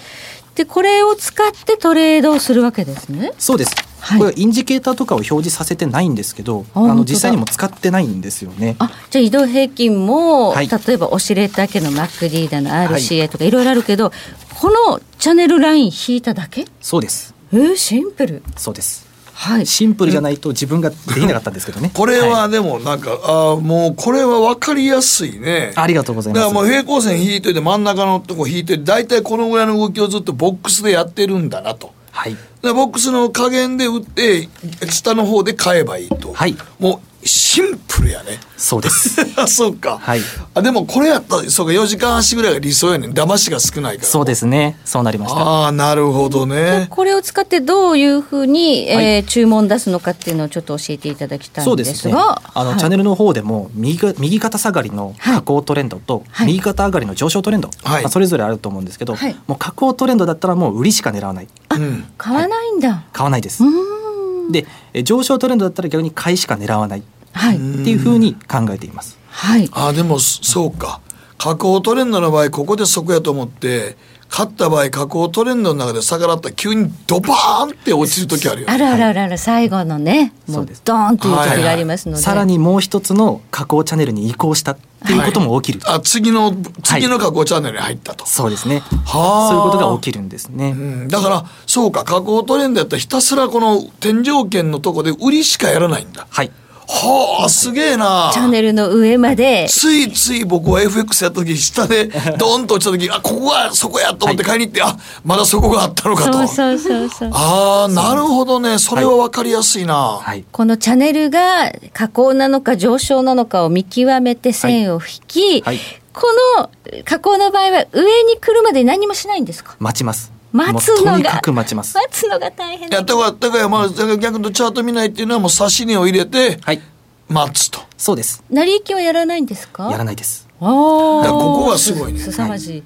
でこれを使ってトレードをするわけですね。そうです、はい。これインジケーターとかを表示させてないんですけどあの実際にも使ってないんですよね。あじゃあ移動平均も、はい。例えばオシレーター系の MacD だの RCA とかい。ろいろあるけど、このチャンネルライン引いただけ？そうです。えー、シンプル。そうですはいシンプルじゃないと自分ができなかったんですけどね。これいはでもなんか、あーもうこれは分かりやすいね。ありがとうございます。だからもう平行線引いといて真ん中のとこ引いて大体このぐらいの動きをずっとボックスでやってるんだなと。はいでボックスの加減で打って下の方で買えばいいと。はいもうシンプルやね。そうです。あそうか。はいあでもこれやったらそうか4時間足ぐらいが理想やねん騙しが少ないから。そうですね。そうなりました。ああなるほどね。これを使ってどういうふうに、えーは注文出すのかっていうのをちょっと教えていただきたいんでそうですすね。があの、はいチャンネルの方でも右が右肩下がりの下降トレンドと、はい右肩上がりの上昇トレンド、はいまあ、それぞれあると思うんですけど、はいもう下降トレンドだったらもう売りしか狙わないうん。買わないんだ、買わないです。でえ上昇トレンドだったら逆に買いしか狙わないっはい。ていうふうに考えています。はい。ああでもそそうか。下降トレンドの場合ここでそこやと思って勝った場合下降トレンドの中で逆らったら急にドバーンって落ちる時あるよね。あるあるあるある最後のねもそううですドーンという時がありますので、さらにもう一つの下降チャンネルに移行したっていうことも起きる。あ次の次の下降チャンネルに入ったと、そうですね。はあ。そういうことが起きるんですね。うん、だからそうか。下降トレンドやったらひたすらこの天井圏のとこで売りしかやらないんだ。はい。はあすげえな。チャンネルの上まで。ついつい僕は FX やった時下で ドーンと落ちた時あここがそこやと思って買いに行って、あまだそこがあったのかと。そうそうそうそう。ああなるほどね。それは分かりやすいな、はい。このチャンネルが下降なのか上昇なのかを見極めて線を引き、はい。この下降の場合は上に来るまで何もしないんですか？待ちます。待つのがとにかく待ちます。待つのが大変いやだからだからまあだから逆にチャート見ないっていうのはもう差し値を入れてはい。待つと。そうです。成り行きはやらないんですか？やらないです。あーだからここがすごいねすさまじい、い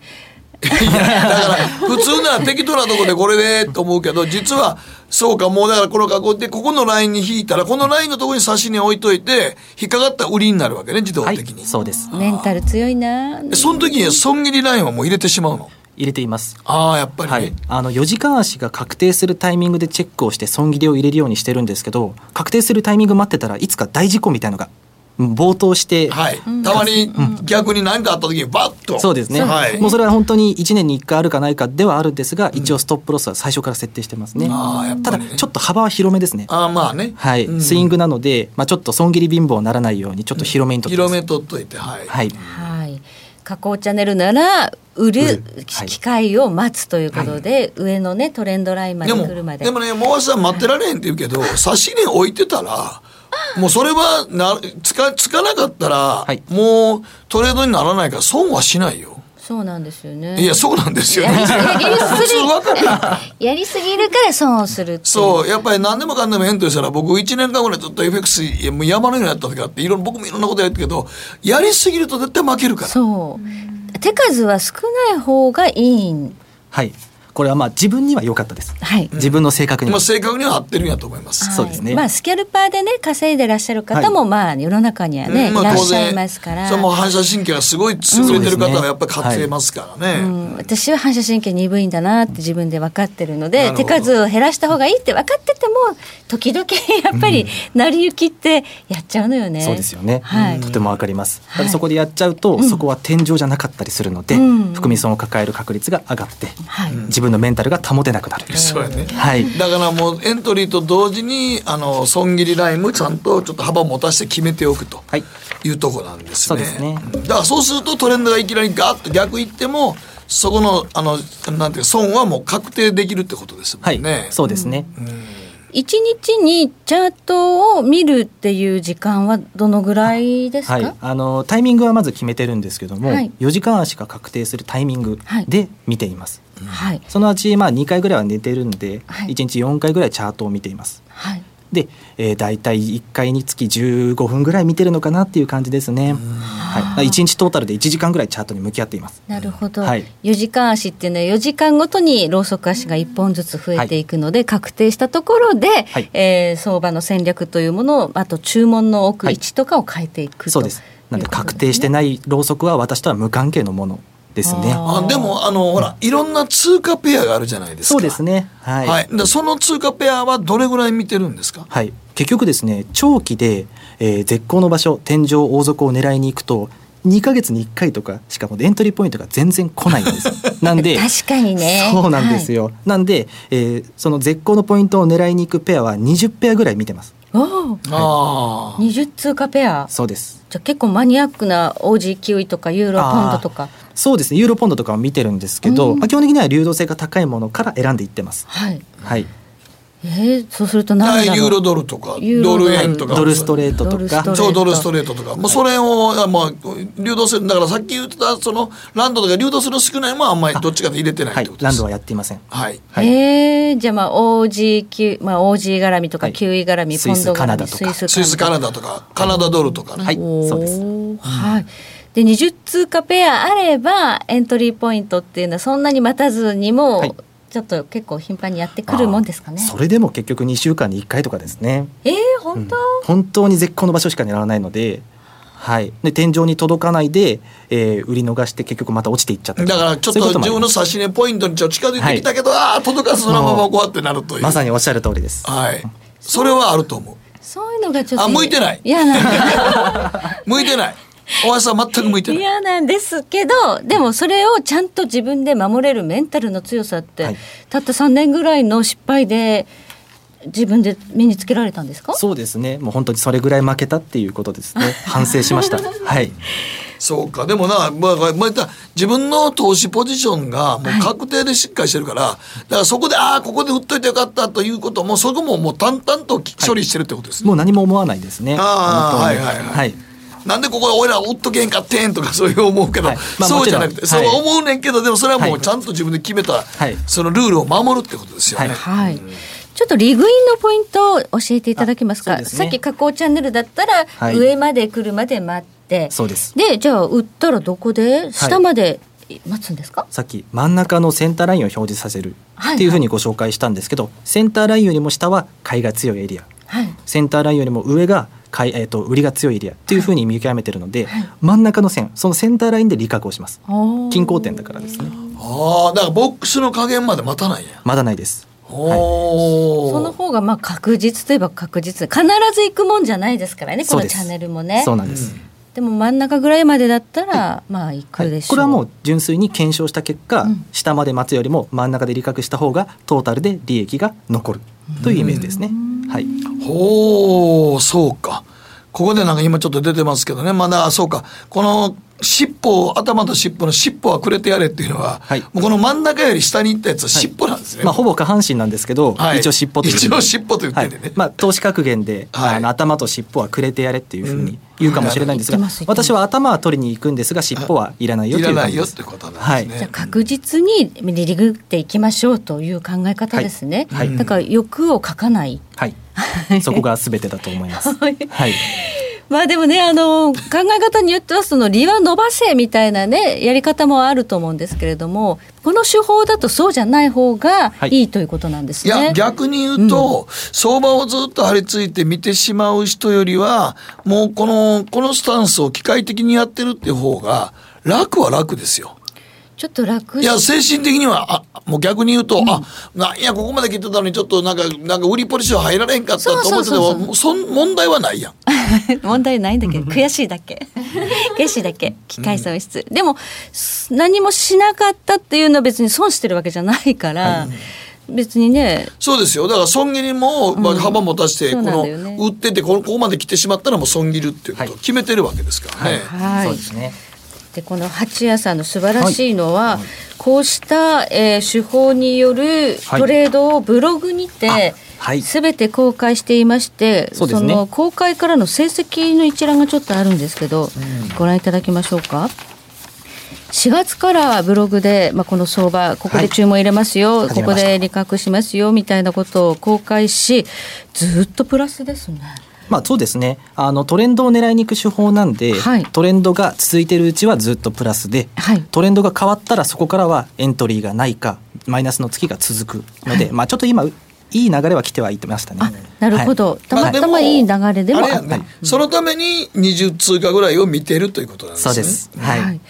やだから普通なら適当なとこでこれでと思うけど実はそうかもうだからこの囲ってここのラインに引いたらこのラインのところに差し値置いといて引っかかったら売りになるわけね自動はい的に。。そうです。メンタル強いなでその時に損切りラインはもう入れてしまうの。入れています。ああやっぱりね。はい、あの4時間足が確定するタイミングでチェックをして損切りを入れるようにしてるんですけど確定するタイミング待ってたらいつか大事故みたいのがうん暴頭して、はい、たまに逆に何かあった時にバッと。そうですね、はい、もうそれは本当に1年に1回あるかないかではあるんですが、一応ストップロスは最初から設定してますね。あーやっぱりね。ただちょっと幅は広めですね。ああまあね。はい、うん。スイングなので、まあ、ちょっと損切り貧乏にならないようにちょっと広めにとって広めとっといてはい、はい。はい加工チャンネルなら売るはい。機会を待つということで、上のねトレンドラインまで来るまで。でもねもうさん待ってられへんって言うけど差し値置いてたらもうそれはなつかつかなかったら、はい。もうトレードにならないから損はしないよ。そうなんですよね。いやそうなんですよね。やりすぎるやんやりすぎるから損をするそうやっぱり何でもかんでも変としたら僕1年間ぐらいずっと FX いやもう山のようにやった時があっていろんな僕もいろんなことやったけどやりすぎると絶対負けるから。そう。手数は少ない方がいいんはいこれはまあ自分には良かったです、はい。自分の性格には、まあ正確には合ってるんやと思います。そうですね。まあスキャルパーでね稼いでらっしゃる方も、まあ世の中にはね、うん。まあいらっしゃいますから。それも反射神経がすごい優れてる方はやっぱり勝ってますからね。うん。私は反射神経鈍いんだなって自分で分かってるのなで手数を減らした方がいいって分かってても時々 やっぱり成り行きってやっちゃうのよね。そうですよね、はい。とてもわかります、はい。そこでやっちゃうと、そこは天井じゃなかったりするので、うん。含み損を抱える確率が上がって、はい。自分のメンタルが保てなくなる、そうやね。はい。だからもうエントリーと同時にあの損切りラインもちゃんとちょっと幅を持たせて決めておくとはい。いうとこなんですね。そうですね。だからそうするとトレンドがいきなりガッと逆いってもそこのあのなんていうか損はもう確定できるってことですもはい、んね。そうですね、一日にチャートを見るっていう時間はどのぐらいですか、はい、あのタイミングはまず決めてるんですけども、はい。4時間足が確定するタイミングで見ています、はい。そのうちまあ2回ぐらいは寝てるんで、はい。1日4回ぐらいチャートを見ています。はいで、えー、大体1回につき15分ぐらい見てるのかなっていう感じですね、はい、1日トータルで1時間ぐらいチャートに向き合っています。なるほど、はい。4時間足っていうのは4時間ごとにローソク足が1本ずつ増えていくので、確定したところで、はい。えー相場の戦略というものをあと注文の置く位置とかを変えていくと、そうです。なんで確定してないろうそくは私とは無関係のものですね。あでもあのほらいろんな通貨ペアがあるじゃないですか。そうですね。はい、はい。でその通貨ペアはどれぐらい見てるんですか？はい、結局ですね長期で、えー絶好の場所天井王族を狙いに行くと2ヶ月に1回とかしかもエントリーポイントが全然来ないんですよ。なんで確かにね。そうなんですよ、なんで、えーその絶好のポイントを狙いに行くペアは20ペアぐらい見てます。おおああ。20通貨ペア。そうです。じゃあ結構マニアックな OG キウイとかユーロポンドとかそうですね。ユーロポンドとかを見てるんですけど、うん。まあ、基本的には流動性が高いものから選んでいってます。はい。はい。えー、そうすると何だろう。ユーロドルとかドル。円とか。ドルストレートとか。ドルストレート。そうドルストレートとか、もうそれを、あまあ、流動するだからさっき言ってたそのランドとか流動する少ないのもあんまりどっちかで入れてないってことです。はい。ランドはやっていません。はい。はい。えー、じゃあまあ OG まあ OG 絡みとかはい。キウイ絡み、スイスポンド絡みカナダとか。ススイスカナダとかカナダドルとか。ね。はい。そうです。はい。で20通貨ペアあればエントリーポイントっていうのはそんなに待たずにも、はい。ちょっと結構頻繁にやってくるもんですかね。それでも結局2週間に1回とかですね。えー、本当、本当に絶好の場所しか狙わないので,、はい、で天井に届かないで、えー売り逃して結局また落ちていっちゃったりだからちょっと自分のます。指し値ポイントにちょっと近づいてきたけど、ああ届かずそのままこうやってなるという。まさにおっしゃる通りです。はい。それはあると思う。そういうのがちょっとあ向いてない。嫌なん 向いてない。おやさん全く向いてない。嫌なんですけどでもそれをちゃんと自分で守れるメンタルの強さって、はい。たった3年ぐらいの失敗で自分で身につけられたんですか？そうですね。もう本当にそれぐらい負けたっていうことですね。反省しました。はい。そうか。でもな、まあまあ、自分の投資ポジションがもう確定でしっかりしてるから、だからそこでああここで売っといてよかったということもそこももう淡々と処理してるってことですね。もう何も思わないですね。ああはいはいはい。はいなんでここで俺ら売っとけんかってんとかそういう思うけど、はい。まあそうじゃなくて、そう思うねんけどでもそれはもはい。うちゃんと自分で決めた、はい。そのルールを守るってことですよね。はい。はい。ちょっとリグインのポイントを教えていただけますか？すね。さっき加工チャンネルだったら、はい。上まで来るまで待って、そうです。でじゃあ売ったらどこで？下まで待つんですか？さっき真ん中のセンターラインを表示させるはいっていうふうにご紹介したんですけど、センターラインよりも下は買いが強いエリア。はい。センターラインよりも上が買い、えー、と売りが強いエリアっていうふうに見極めてるので、はい。真ん中の線そのセンターラインで利確をします。均衡点だからですね。ああだからボックスの加減まで待たないんや。まだないです。おお、その方がまあ確実といえば確実。必ず行くもんじゃないですからねこのチャンネルもね。そうなんです、でも真ん中ぐらいまでだったら、まあ行くでしょう、これはもう純粋に検証した結果、うん。下まで待つよりも真ん中で利確した方がトータルで利益が残るというイメージですね、はい。ほうそうか。ここでなんか今ちょっと出てますけどね。まだそうか。この尻尾頭と尻尾の尻尾はくれてやれっていうのは、はい。もうこの真ん中より下に行ったやつは尻尾なんですね、まあ、ほぼ下半身なんですけど、はい。一応尻尾と一応尻尾と言ってんでね。はい。まあ、投資格言で、はい。あの頭と尻尾はくれてやれっていうふうに言うかもしれないんですが、うん私は頭は取りに行くんですが尻尾はいらないよいといらないよっう感じです。てことなんですね、はい。じゃあ確実にリグっていきましょうという考え方ですね、はいはい。だから欲を書かない。はい、そこが全てだと思います。はい。はい、まあでもねあの考え方によってはその利は伸ばせみたいなねやり方もあると思うんですけれどもこの手法だとそうじゃない方がいいということなんですね。いや逆に言うと、相場をずっと張り付いて見てしまう人よりはもうこのこのスタンスを機械的にやってるっていう方が楽は楽ですよ。ちょっと楽いや精神的にはあもう逆に言うと、あなんやここまで来てたのにちょっとなんかなんか売りポジション入られへんかったと思っててもそん問題はないやん。問題ないんだけど悔しいだけ。悔しいだけ。機械損失、でもす何もしなかったっていうのは別に損してるわけじゃないから、別にねそうですよ。だから損切りも、まあ、幅持たして、このなんね。売っててこのここまで来てしまったらもう損切るっていうことを決めてるわけですからね。はい。そうですね。でこの八谷さんの素晴らしいのは、こうした、えー手法によるはいトレードをブログにて、はい。すべて公開していまして、そね。の公開からの成績の一覧がちょっとあるんですけど、ご覧いただきましょうか。4月からブログで、まあ、この相場ここで注文入れますよ、はいここで利確しますよみたいなことを公開しずっとプラスですね。まあそうですね。あのトレンドを狙いに行く手法なんで、はい。トレンドが続いてるうちはずっとプラスで、はい。トレンドが変わったらそこからはエントリーがないかマイナスの月が続くので、まあちょっと今いい流れは来てはいましたね。あなるほど、はいたまたまいい流れでもあった。ね、そのために20通貨ぐらいを見てるということなんですね。そうです。はい。はい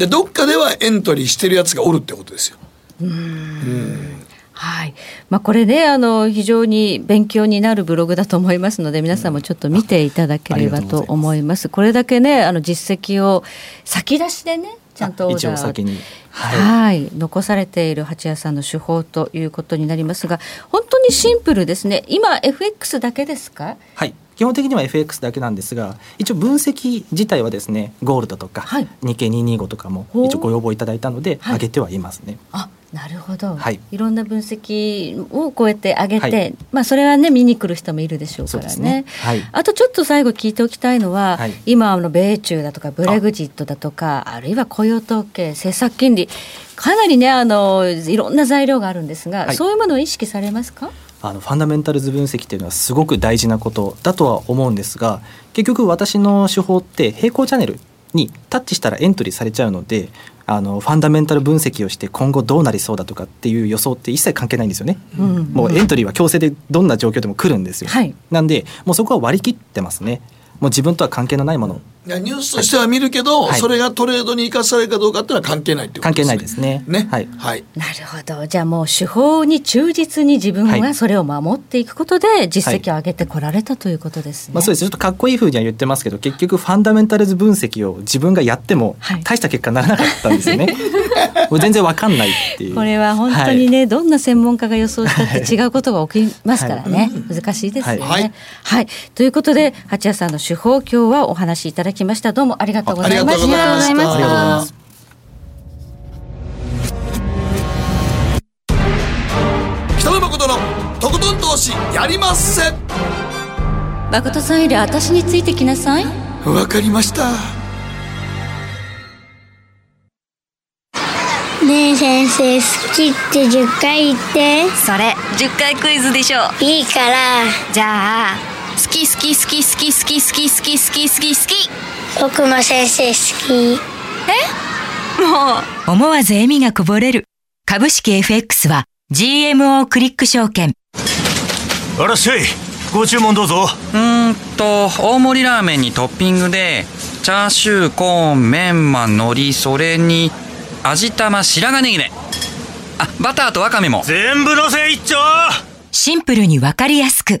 でどっかではエントリーしてるやつがおるってことですよ。はい、まあ、これねあの非常に勉強になるブログだと思いますので皆さんもちょっと見ていただければと思います。これだけねあの実績を先出しでねちゃんとオー一ダー応先に。はい、残されている八谷さんの手法ということになりますが本当にシンプルですね今 FX だけですか？はい。基本的には FX だけなんですが一応分析自体はですねゴールドとか、はい日経225とかも一応ご要望いただいたのではい上げてはいますね。あなるほど、はい。い、ろんな分析をこうやって上げて、はい。まあそれはね見に来る人もいるでしょうからね。ね。はい。あとちょっと最後聞いておきたいのは、はい。今あの米中だとかブレグジットだとかあるいは雇用統計政策金利かなりねあのいろんな材料があるんですが、はい。そういうものを意識されますか？あのファンダメンタルズ分析っていうのはすごく大事なことだとは思うんですが結局私の手法って平行チャンネルにタッチしたらエントリーされちゃうのであのファンダメンタル分析をして今後どうなりそうだとかっていう予想って一切関係ないんですよね。うんもうエントリーは強制でどんな状況でも来るんですよ。はいなんでもうそこは割り切ってますね。もう自分とは関係のないものいやニュースとしては見るけど、はいそれがトレードに生かされるかどうかっていうのは関係ないってこと関係ですね。ないですね。ね？はい。はい。なるほどじゃあもう手法に忠実に自分はがそれを守っていくことで実績を上げてこられたということですね。まあ、そうですちょっとかっこいいふうには言ってますけど結局ファンダメンタルズ分析を自分がやってもはい大した結果にならなかったんですよね。もう全然わかんないっていう。これは本当にね、どんな専門家が予想したって違うことが起きますからね、難しいですよね。ははいい、ということで八谷さんの手法今日はお話しいただきましたどうもありがとうございました。ありがとうございましたありがとうございました北野誠のとことん投資やりまっせ。誠さんより私についてきなさい。わかりました。ねえ先生好きって10回言ってそれ10回クイズでしょいいからじゃあ好き好き好き好き好き好き好き好き好き好き。僕も先生好き。もう。思わず笑みがこぼれる。株式 FX は GMO クリック証券。あらっしゃい。ご注文どうぞ。うーんと大盛りラーメンにトッピングでチャーシューコーンメンマ海苔それに味玉白髪ネギね。あバターとワカメも。全部のせ一丁。シンプルにわかりやすく。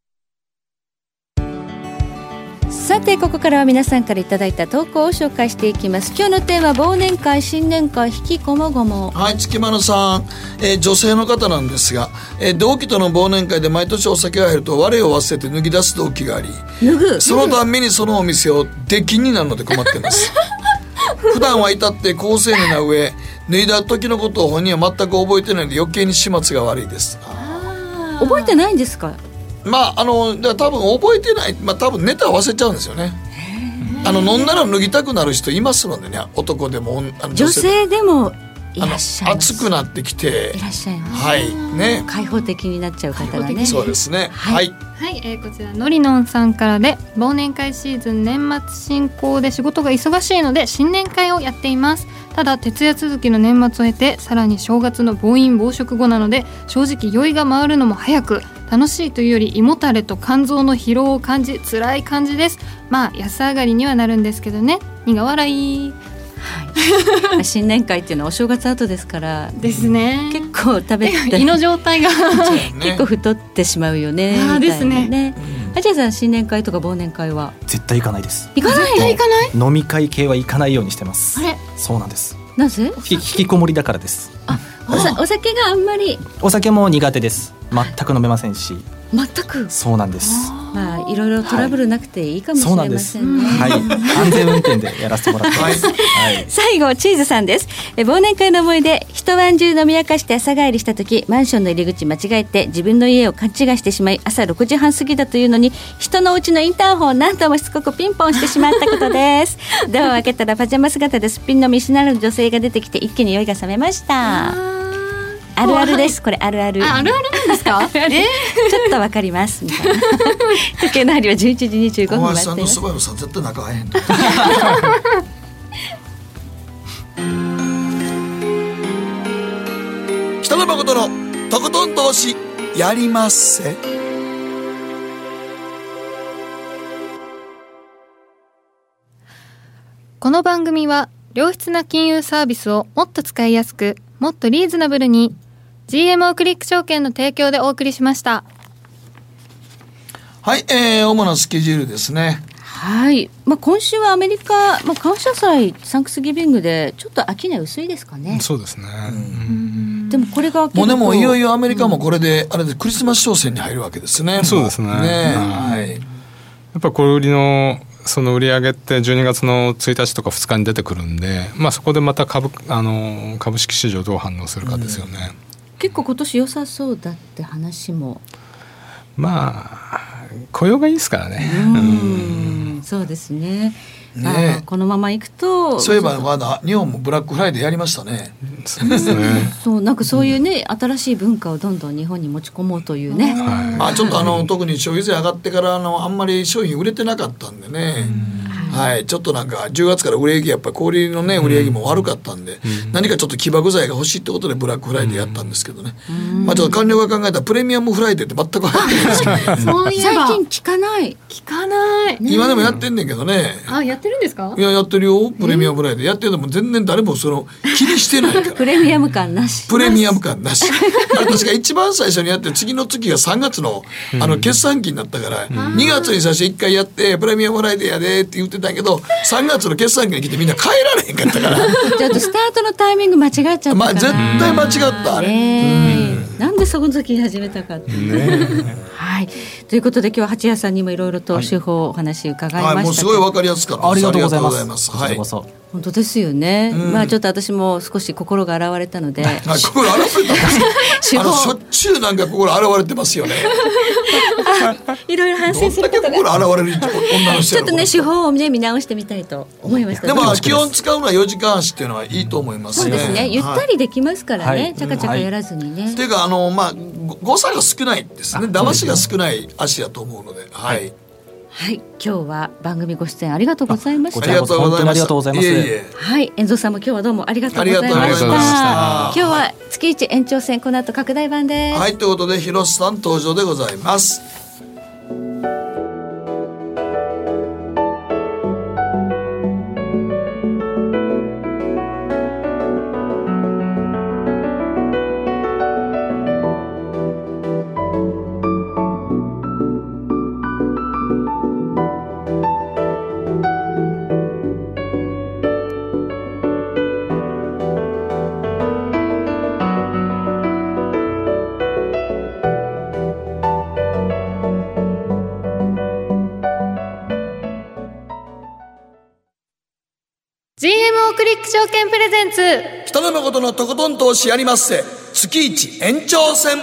さてここからは皆さんからいただいた投稿を紹介していきます。今日のテーマ忘年会新年会引きこもごも。はい、月丸さん、えー女性の方なんですが、えー同期との忘年会で毎年お酒が入ると我を忘れて脱ぎ出す動機があり脱ぐ。そのたんびにそのお店を出禁になるので困っています。普段は至って高青年な上脱いだ時のことを本人は全く覚えてないので余計に始末が悪いです。覚えてないんですか？まああの多分覚えてないまあ多分ネタ忘れちゃうんですよね。あの飲んだら脱ぎたくなる人いますのでね男でも女性で。もいあのらっしゃいます。暑くなってきて。いらっしゃいます。はい。ね。開放的になっちゃう方がね。そうですね。はい、はい、はいえー、こちらのりのんさんからで忘年会シーズン年末進行で仕事が忙しいので新年会をやっています。ただ徹夜続きの年末を経てさらに正月の暴飲暴食後なので正直酔いが回るのも早く楽しいというより胃もたれと肝臓の疲労を感じ辛い感じです。まあ安上がりにはなるんですけどね。苦笑い。新年会っていうのはお正月後ですからですね。結構食べて 胃の状態が。結構太ってしまうよねあーみたいなですね。ねあじゃあさん新年会とか忘年会は？絶対行かないです。行かない？絶対行かない？飲み会系は行かないようにしてます。あれ？そうなんです。なぜ？ひ引きこもりだからです。おさお酒があんまり？お酒も苦手です。全く飲めませんし。全く？そうなんですまあいろいろトラブルなくていいかもしれませんね、はい。安全運転でやらせてもらってます、はい。最後チーズさんです。え忘年会の思い出一晩中飲み明かして朝帰りした時マンションの入り口間違えて自分の家を勘違いしてしまい朝6時半過ぎだというのに人のうちのインターホンを何度もしつこくピンポンしてしまったことです。ドアを開けたらパジャマ姿ですっぴんの見知らぬ女性が出てきて一気に酔いが覚めましたあるあるです。これあるある。ああるあるなんですか？え？ーちょっとわかりますみたいな。時計の針は11時25分小回っています。林さんとそばよさん絶対仲合えへんと 北野誠のとことん投資やりまっせ。この番組は良質な金融サービスをもっと使いやすくもっとリーズナブルに。GMO クリック証券の提供でお送りしました。はい、えー、主なスケジュールですね。はい、まあ、今週はアメリカ、まあ、感謝祭サンクスギビングでちょっと商い薄いですかね。そうですね、でもこれがもうでもいよいよよアメリカもこれで、あれでクリスマス商戦に入るわけですね。そうですね。もねうんはい。やっぱ小売りのその売り上げって12月の1日とか2日に出てくるんで、まあ、そこでまた株あの株式市場どう反応するかですよね。結構今年良さそうだって話も。まあ雇用がいいですからね。うん、そうですね。ねこのままいくと。そういえばまだ日本もブラックフライデーやりましたね。そうですね。そうなんかそういうね、新しい文化をどんどん日本に持ち込もうというね。まあちょっとあの特に消費税上がってからあのあんまり商品売れてなかったんでね。はい、ちょっとなんか10月から売れ行きやっぱり小売りのね売り上げも悪かったんで、何かちょっと起爆剤が欲しいってことでブラックフライデーやったんですけどね、まあちょっと官僚が考えたプレミアムフライデーって全く流行ってないんですけど、そういえば最近聞かない。聞かない。今でもやってんねんけどね。あやってるんですか？いややってるよ。プレミアムフライデーやってるのも全然誰もその気にしてないから。プレミアム感なし。プレミアム感なし。あれ確か一番最初にやって次の月が3月のあの決算期になったから、2月に最初1回やってプレミアムフライデーやでって言ってたんやけど3月の決算期に来てみんな帰られへんかったからちょっとスタートのタイミング間違っちゃった。まあ絶対間違ったあれ。ねえなんでその時に始めたかって。はい。ということで今日は八谷さんにもいろいろと手法お話伺いましたけど、はい、もうすごいわかりやすかった。ありがとうございますありがとうございます。はい本当ですよね。うんまあちょっと私も少し心が洗われたので、はい、心洗われたんです手あのし法ょっちゅうなんか心洗われてますよね。いろいろ反省することが。心洗われる女の人ちょっとね手法をね見直してみたいと思いました。でも基本使うのは4時間足っていうのはいいと思いますね。そうですね。ゆったりできますからね。はいちゃかちゃかやらずにね。っていうかあのまあご誤差が少ないですね。騙しが少ない足だと思うので。はい、はい。今日は番組ご出演ありがとうございました。ありがとうございます。いえいえ。はい、遠藤さんも今日はどうもありがとうございました。ありがとうございました。今日は月一延長戦この後拡大版です。はい、ということで広瀬さん登場でございますクリック証券プレゼンツ。北野誠のとことん投資やりまっせ。月一延長戦。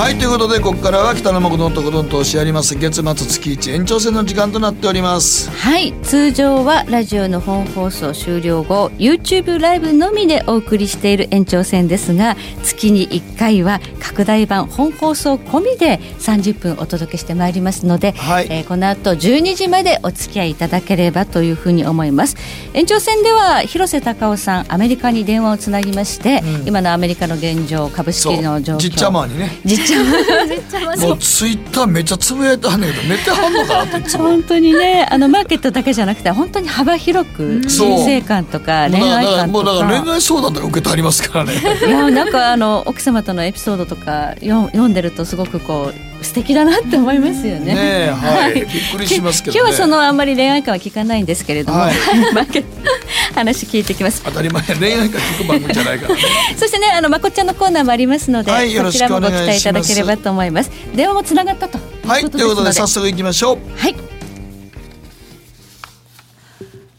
はいということでここからは北野誠のとことん投資やります。月末月一延長戦の時間となっております。はい通常はラジオの本放送終了後 YouTube ライブのみでお送りしている延長戦ですが月に1回は拡大版本放送込みで30分お届けしてまいりますので、はい、えー、この後12時までお付き合いいただければというふうに思います。延長戦では広瀬隆夫さんアメリカに電話をつなぎまして、うん、今のアメリカの現状株式の状況じっちゃまにねもうツイッターめっちゃつぶやいてはんねんけど寝てはんのかなっていつも。本当にねあのマーケットだけじゃなくて本当に幅広く人生観とか恋愛観とか。もうだから恋愛相談とか受けてありますからね。いやなんかあの奥様とのエピソードとか読んでるとすごくこう素敵だなって思いますよね。ねはい、びっくりしますけど、ね、今日はそのあんまり恋愛観は聞かないんですけれども、はい、話聞いてきます。当たり前恋愛観聞く番組じゃないからね。そしてねあのまこっちゃんのコーナーもありますので、はい、こちらもご期待いただければと思います。電話もつながったとはいということで早速いきましょう。はい。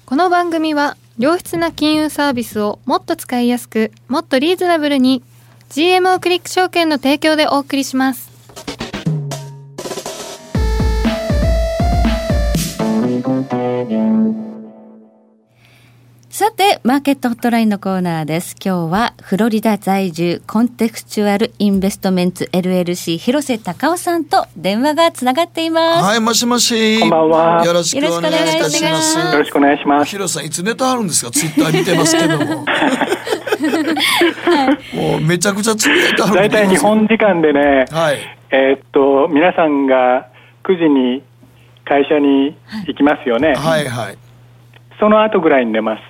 この番組は良質な金融サービスをもっと使いやすくもっとリーズナブルに GMO クリック証券の提供でお送りします。さて、マーケットホットラインのコーナーです。今日は、フロリダ在住コンテクチュアルインベストメンツ LLC 広瀬隆夫さんと電話がつながっています。はい、もしもし。こんばんは。よろしくお願いいたします。よろしくお願いします。広瀬さん、いつネタあるんですか？ツイッター見てますけども。はい、もうめちゃくちゃつぶやいてある大体日本時間でね、はい、えー、っと、皆さんが9時に会社に行きますよね。はいはい。その後ぐらいに寝ます。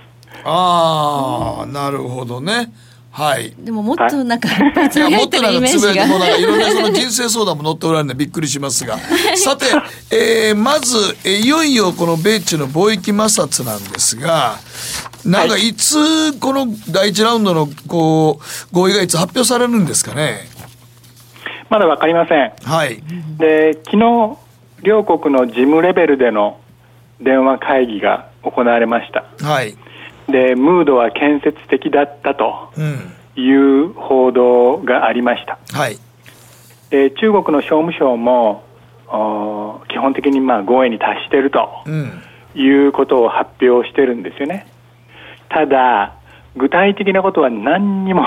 ああ、なるほどね。はい。でももっとなんか、いやもっとなんかつぶやいてもなんかいろんなその人生相談も載っておられるんでびっくりしますが。さて、えー、まず、えいよいよこの米中の貿易摩擦なんですが、なんかいつこの第一ラウンドのこう合意がいつ発表されるんですかね？まだわかりません。はい。で、昨日両国の事務レベルでの電話会議が行われました。はい。で、ムードは建設的だったという報道がありました。はい。で、中国の商務省も、基本的にまあ合意に達していると、いうことを発表してるんですよね。ただ、具体的なことは何にも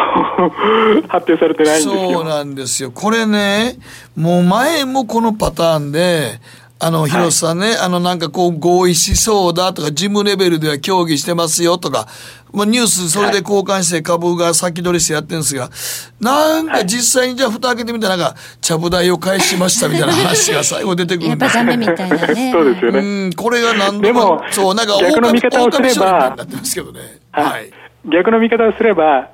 発表されてないんですよ。そうなんですよ。これね、もう前もこのパターンで、あの、広瀬さんね、はい、あの、なんかこう、合意しそうだとか、事務レベルでは協議してますよとか、まあ、ニュース、それで交換して株が先取りしてやってるんですが、なんか実際にじゃあ蓋開けてみたら、なんか、ちゃぶ台を返しましたみたいな話が 最後出てくるんで。やっぱダメみたいなね。そうですよね。うん、これが何度も、そう、なんか、逆の見方をすれば、なってますけどね。はい。逆の見方をすれば、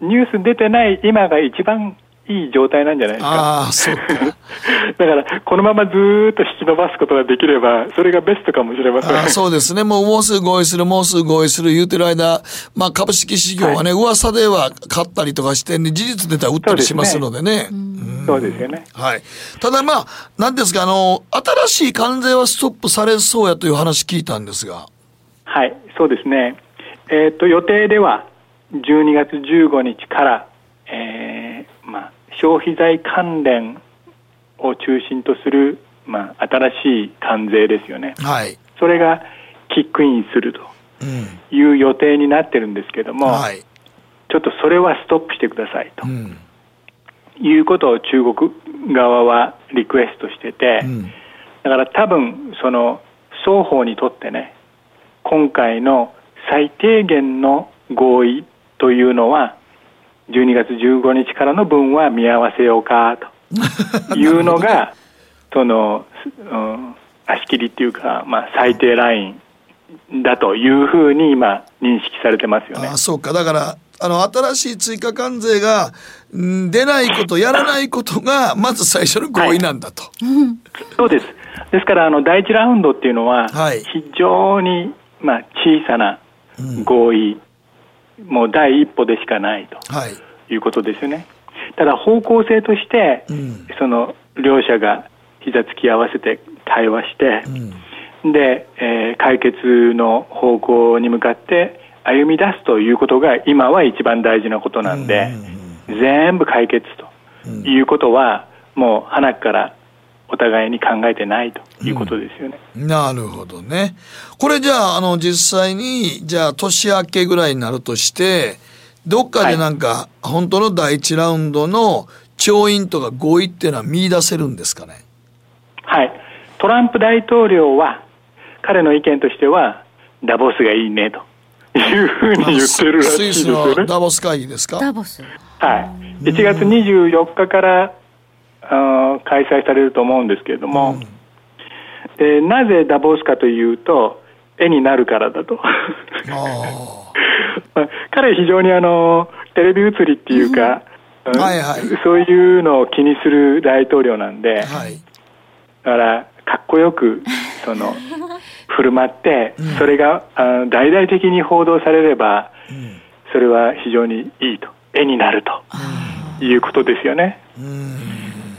ニュース出てない今が一番いい状態なんじゃないですか。ああ、そうか。だから、このままずっと引き伸ばすことができれば、それがベストかもしれません。あそうですね。もう、もうすぐ合意する、もうすぐ合意する言うてる間、まあ、株式市場はね、はい、噂では買ったりとかして、ね、事実出たら売ったりしますのでね。そうですよね。はい。ただまあ、なんですか、あの、新しい関税はストップされそうやという話聞いたんですが。はい、そうですね。えっ、ー、と、予定では、12月15日から、えー、まあ、消費財関連を中心とする、まあ、新しい関税ですよね、はい、それがキックインするという予定になってるんですけども、はい、ちょっとそれはストップしてくださいと、うん、いうことを中国側はリクエストしてて、うん、だから多分その双方にとってね今回の最低限の合意というのは12月15日からの分は見合わせようかと いうのがその、うん、足切りっていうか、まあ、最低ラインだというふうに今認識されてますよね。あそうか。だからあの新しい追加関税が出ないことやらないことがまず最初の合意なんだと。はい、そうです。ですからあの第一ラウンドっていうのは非常に、まあ、小さな合意。もう第一歩でしかないと、はい、いうことですよね。ただ方向性として、うん、その両者が膝つき合わせて対話して、うん、で、えー、解決の方向に向かって歩み出すということが今は一番大事なことなんで、全部解決ということは、もう花からお互いに考えてないということですよね。うん、なるほどね。これじゃあ、あの、実際に、じゃあ、年明けぐらいになるとして、どっかでなんか、本当の第一ラウンドの調印とか合意っていうのは見出せるんですかね？はい。トランプ大統領は、彼の意見としては、ダボスがいいねと。いうふうに言ってるらしいですよね。ダボス会議ですか？ダボス。はい。1月24日からあ開催されると思うんですけれども、うん、でなぜダボスかというと、絵になるからだと。彼非常にあの、テレビ映りっていうか、うん。はいはい、そういうのを気にする大統領なんで、はい、だからかっこよくその 振る舞って、それがあ大々的に報道されれば、それは非常にいいと。絵になると。いうことですよね。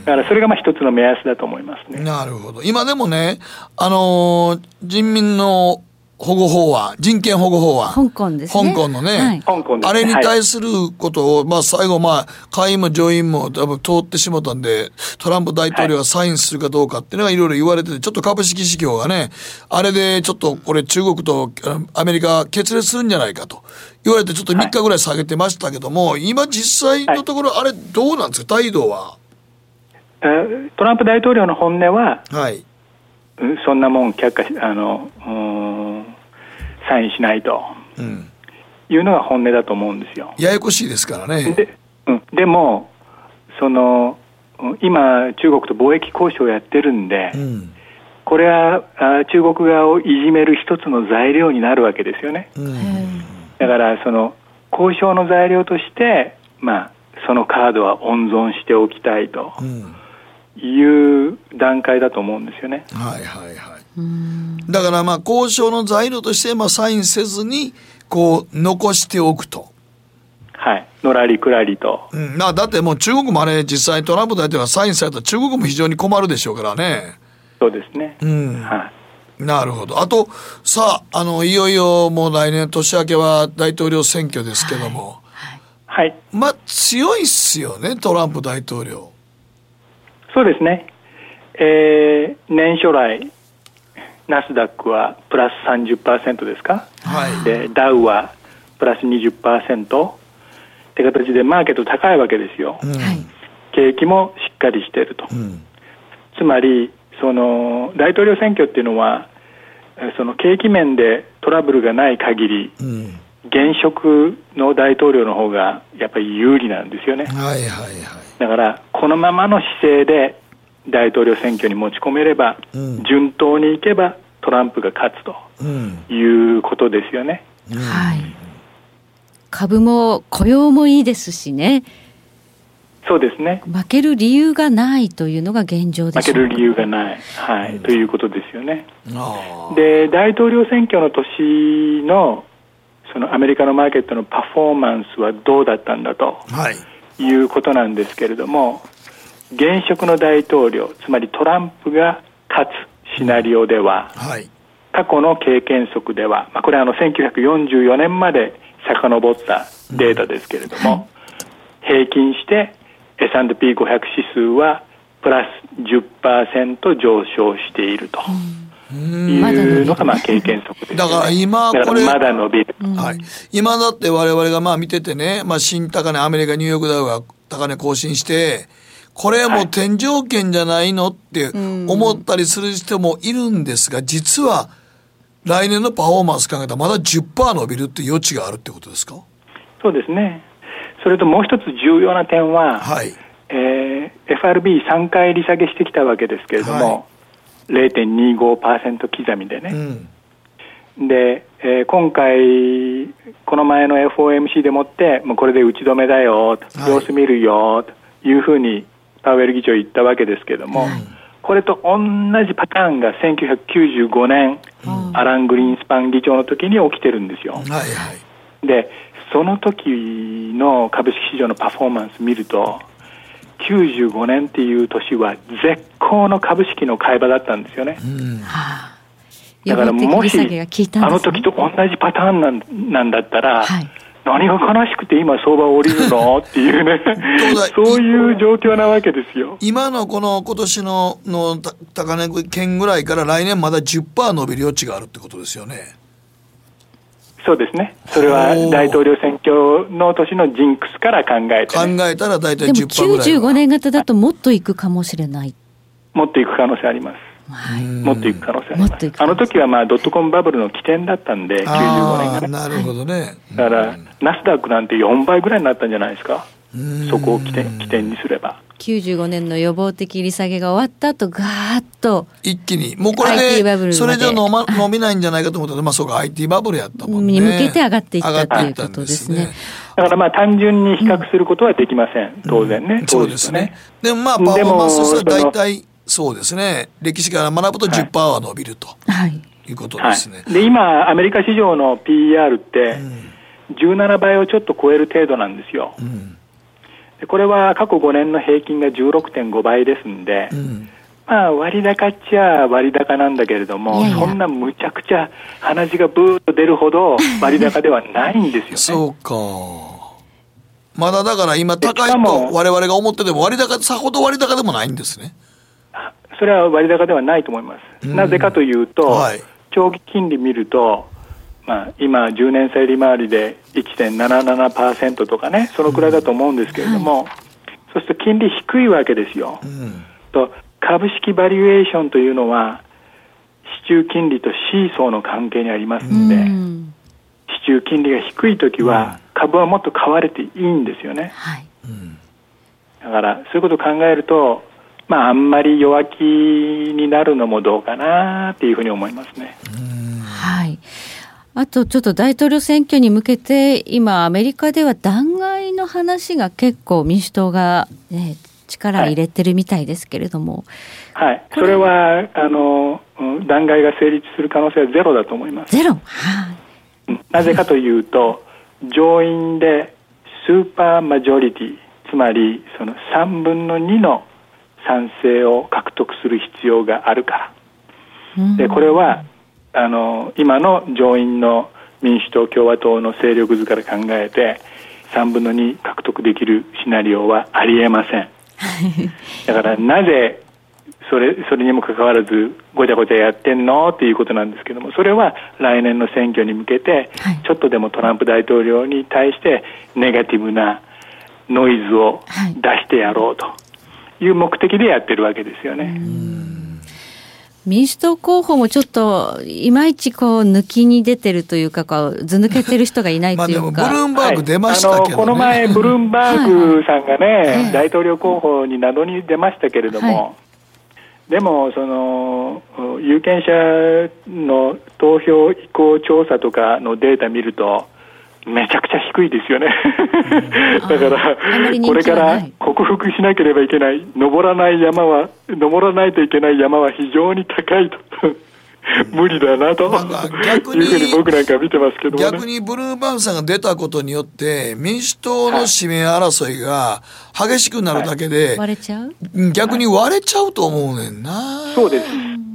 だからそれがまあ一つの目安だと思いますね。なるほど。今でもね、あのー、人民の保護法案、人権保護法案。香港ですね。香港のね。はい、あれに対することを、まあ最後まあ、下院も上院も多分通ってしもたんで、トランプ大統領がサインするかどうかっていうのがいろいろ言われてて、ちょっと株式市況がね、あれでちょっとこれ中国とアメリカ決裂するんじゃないかと言われてちょっと3日ぐらい下げてましたけども、はい、今実際のところあれどうなんですか？態度は？トランプ大統領の本音は、はい、そんなもん却下しあのサインしないと、うん、いうのが本音だと思うんですよ。ややこしいですからね。で,、うん、でもその今中国と貿易交渉をやってるんで、うん、これは中国側をいじめる一つの材料になるわけですよね。うん、だからその交渉の材料として、まあ、そのカードは温存しておきたいと。うんいう段階だと思うんですよね。はいはいはい。だからまあ交渉の材料としてまあサインせずにこう残しておくと。はい。のらりくらりと。うん。だってもう中国もあれ実際トランプ大統領がサインされたら中国も非常に困るでしょうからね。そうですね。うん。はい。なるほど。あと、さあ、あの、いよいよもう来年年明けは大統領選挙ですけども。はい。はい、まあ、強いっすよね、トランプ大統領。そうですね、えー、年初来、ナスダックはプラス30%ですか、はい、でダウはプラス20%って形でマーケット高いわけですよ、うん、景気もしっかりしていると、うん、つまりその大統領選挙っていうのはその景気面でトラブルがない限り、うん、現職の大統領の方がやっぱり有利なんですよね。はいはいはい。だからこのままの姿勢で大統領選挙に持ち込めれば、うん、順当にいけばトランプが勝つということですよね。うん、はい。株も雇用もいいですしね。そうですね。負ける理由がないというのが現状で負ける理由がない、はい、うん、ということですよね。で、大統領選挙の年のそのアメリカのマーケットのパフォーマンスはどうだったんだと。はいいうことなんですけれども現職の大統領つまりトランプが勝つシナリオでは、はい、過去の経験則では、まあ、これはあの1944年まで遡ったデータですけれども、うん、平均して S&P500 指数はプラス10%上昇していると。うんいうのがまあ経験則です、ね、だから今これ、まだ伸びる。はい。今だって我々がまあ見ててね、まあ新高値、アメリカ、ニューヨークダウが高値更新して、これはもう天井圏じゃないのって思ったりする人もいるんですが、実は来年のパフォーマンス考えたらまだ10%伸びるっていう余地があるってことですか？そうですね。それともう一つ重要な点は、はい、えー、FRB3 回利下げしてきたわけですけれども、はい0.25%刻みでね、うん、で、えー、今回、この前の FOMC でもって、もうこれで打ち止めだよ、はい、様子見るよというふうにパウエル議長言ったわけですけれども、うん、これと同じパターンが1995年、うん、アラン・グリーンスパン議長の時に起きてるんですよ。はいはい、でその時の株式市場のパフォーマンス見ると、95年っていう年は絶好の株式の買い場だったんですよね。だからもし、ね、あの時と同じパターンなんなんだったら、はい、何が悲しくて今相場降りるの？っていうね。そういう状況なわけですよ。今のこの今年のの高値圏ぐらいから来年まだ10%伸びる余地があるってことですよねそうですね。それは大統領選挙の年のジンクスから考えて、ね、考えたら大体10%ぐらい。でも95年型だともっといくかもしれない。もっといく可能性あります。はい、もっといく可能性あります。あの時はまあドットコムバブルの起点だったんで、95年が、ね、なるほどね。だから、ナスダックなんて4倍ぐらいになったんじゃないですか。そこを起点起点にすれば。95年の予防的利下げが終わった後ガーッと。一気に。もうこれでそれじゃ飲,、ま、飲みないんじゃないかと思ったら、まあ、そうか IT バブルやったもんね。に向けて上がっていったということですね。だからまあ単純に比較することはできません、当然ね、そうですね。でもまあパフォーマンスとしては大体そうですね、歴史から学ぶと10%は伸びると、はい、いうことですね。はい、で今、アメリカ市場の PER って、17倍をちょっと超える程度なんですよ。うんでこれは過去5年の平均が16.5倍ですんで、うん、まあ割高っちゃ割高なんだけれども、そんなむちゃくちゃ鼻血がブーッと出るほど割高ではないんですよね。そうか。まだだから今高いと我々が思ってても割高、さほど割高でもないんですね。それは割高ではないと思います。なぜかというと、はい、長期金利見ると、まあ、今、10年債利回りで1.77%とかね、そのくらいだと思うんですけれども、うんはい、そうすると金利低いわけですよ。うん、と株式バリュエーションというのは、市中金利とシーソーの関係にありますので、うん、市中金利が低いときは、株はもっと買われていいんですよね。はい、だから、そういうことを考えると、まあ、あんまり弱気になるのもどうかなっていうふうに思いますね。はい。あとちょっと大統領選挙に向けて今アメリカでは弾劾の話が結構民主党が、ね、力入れてるみたいですけれども、はい、は？い、それはあの弾劾が成立する可能性はゼロだと思います。ゼロ、はい、なぜかというと上院でスーパーマジョリティつまりその3分の2の賛成を獲得する必要があるから、でこれはあの今の上院の民主党、共和党の勢力図から考えて3分の2獲得できるシナリオはありえません。だからなぜそれそれにもかかわらずごちゃごちゃやってんの？っていうことなんですけどもそれは来年の選挙に向けて、ちょっとでもトランプ大統領に対してネガティブなノイズを出してやろうという目的でやってるわけですよね。民主党候補もちょっといまいちこう抜きに出てるというかこうず抜けてる人がいないというか。ブルームバーグ出ましたけど、ね。はい、この前ブルームバーグさんがね、はいはい、大統領候補になどに出ましたけれども、はい、でもその有権者の投票意向調査とかのデータ見るとめちゃくちゃ低いですよね。だからこれから克服しなければいけない登らない山は登らないといけない山は非常に高いと。無理だなと、まあ、逆にいうふうに僕なんか見てますけど、ね、逆にブルーバンさんが出たことによって民主党の指名争いが激しくなるだけで、はい、割れちゃう？逆に割れちゃうと思うねんな、そうです。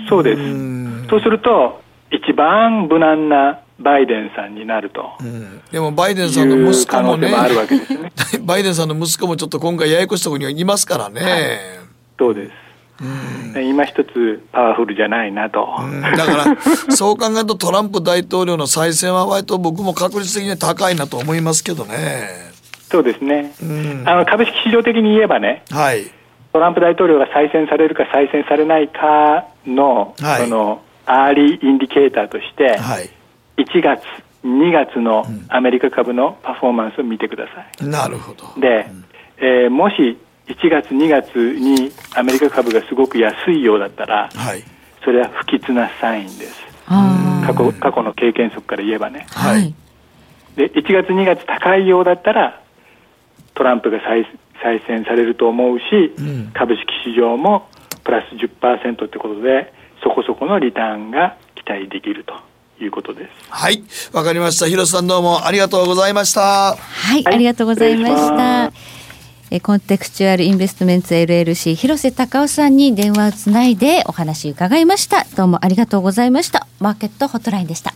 そうです。そうすると一番無難なバイデンさんになると、うん、でもバイデンさんの息子もね、ね。バイデンさんの息子もちょっと今回ややこしいところにはいますからね、はい、そうです。うん、今一つパワフルじゃないなと、うん、だからそう考えるとトランプ大統領の再選は割と僕も確率的に高いなと思いますけどね。そうですね、うん、あの株式市場的に言えばね、はい、トランプ大統領が再選されるか再選されないかの,、はい、その early indicator として、はい1月、2月のアメリカ株のパフォーマンスを見てください。なるほど。で、えー、もし1月、2月にアメリカ株がすごく安いようだったら、はい、それは不吉なサインです。過去過去の経験則から言えばね。はい、で1月、2月高いようだったらトランプが再再選されると思うし、うん、株式市場もプラス10%ってことでそこそこのリターンが期待できると。いうことです。はい、わかりました。広瀬さんどうもありがとうございました。はい、ありがとうございました。えコンテクチュアルインベストメンツ LLC 広瀬隆夫さんに電話をつないでお話伺いましたどうもありがとうございましたマーケットホットラインでした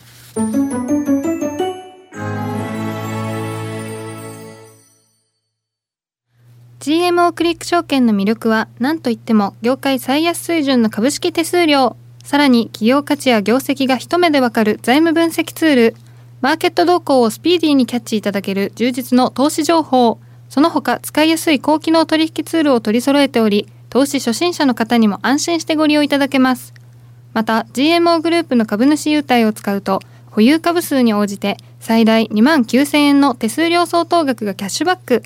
GMO クリック証券の魅力は何といっても業界最安水準の株式手数料さらに企業価値や業績が一目でわかる財務分析ツールマーケット動向をスピーディーにキャッチいただける充実の投資情報。その他使いやすい高機能取引ツールを取り揃えており投資初心者の方にも安心してご利用いただけます。また GMO グループの株主優待を使うと保有株数に応じて最大2万9000円の手数料相当額がキャッシュバック。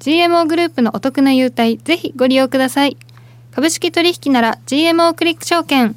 GMO グループのお得な優待ぜひご利用ください。株式取引なら GMO クリック証券。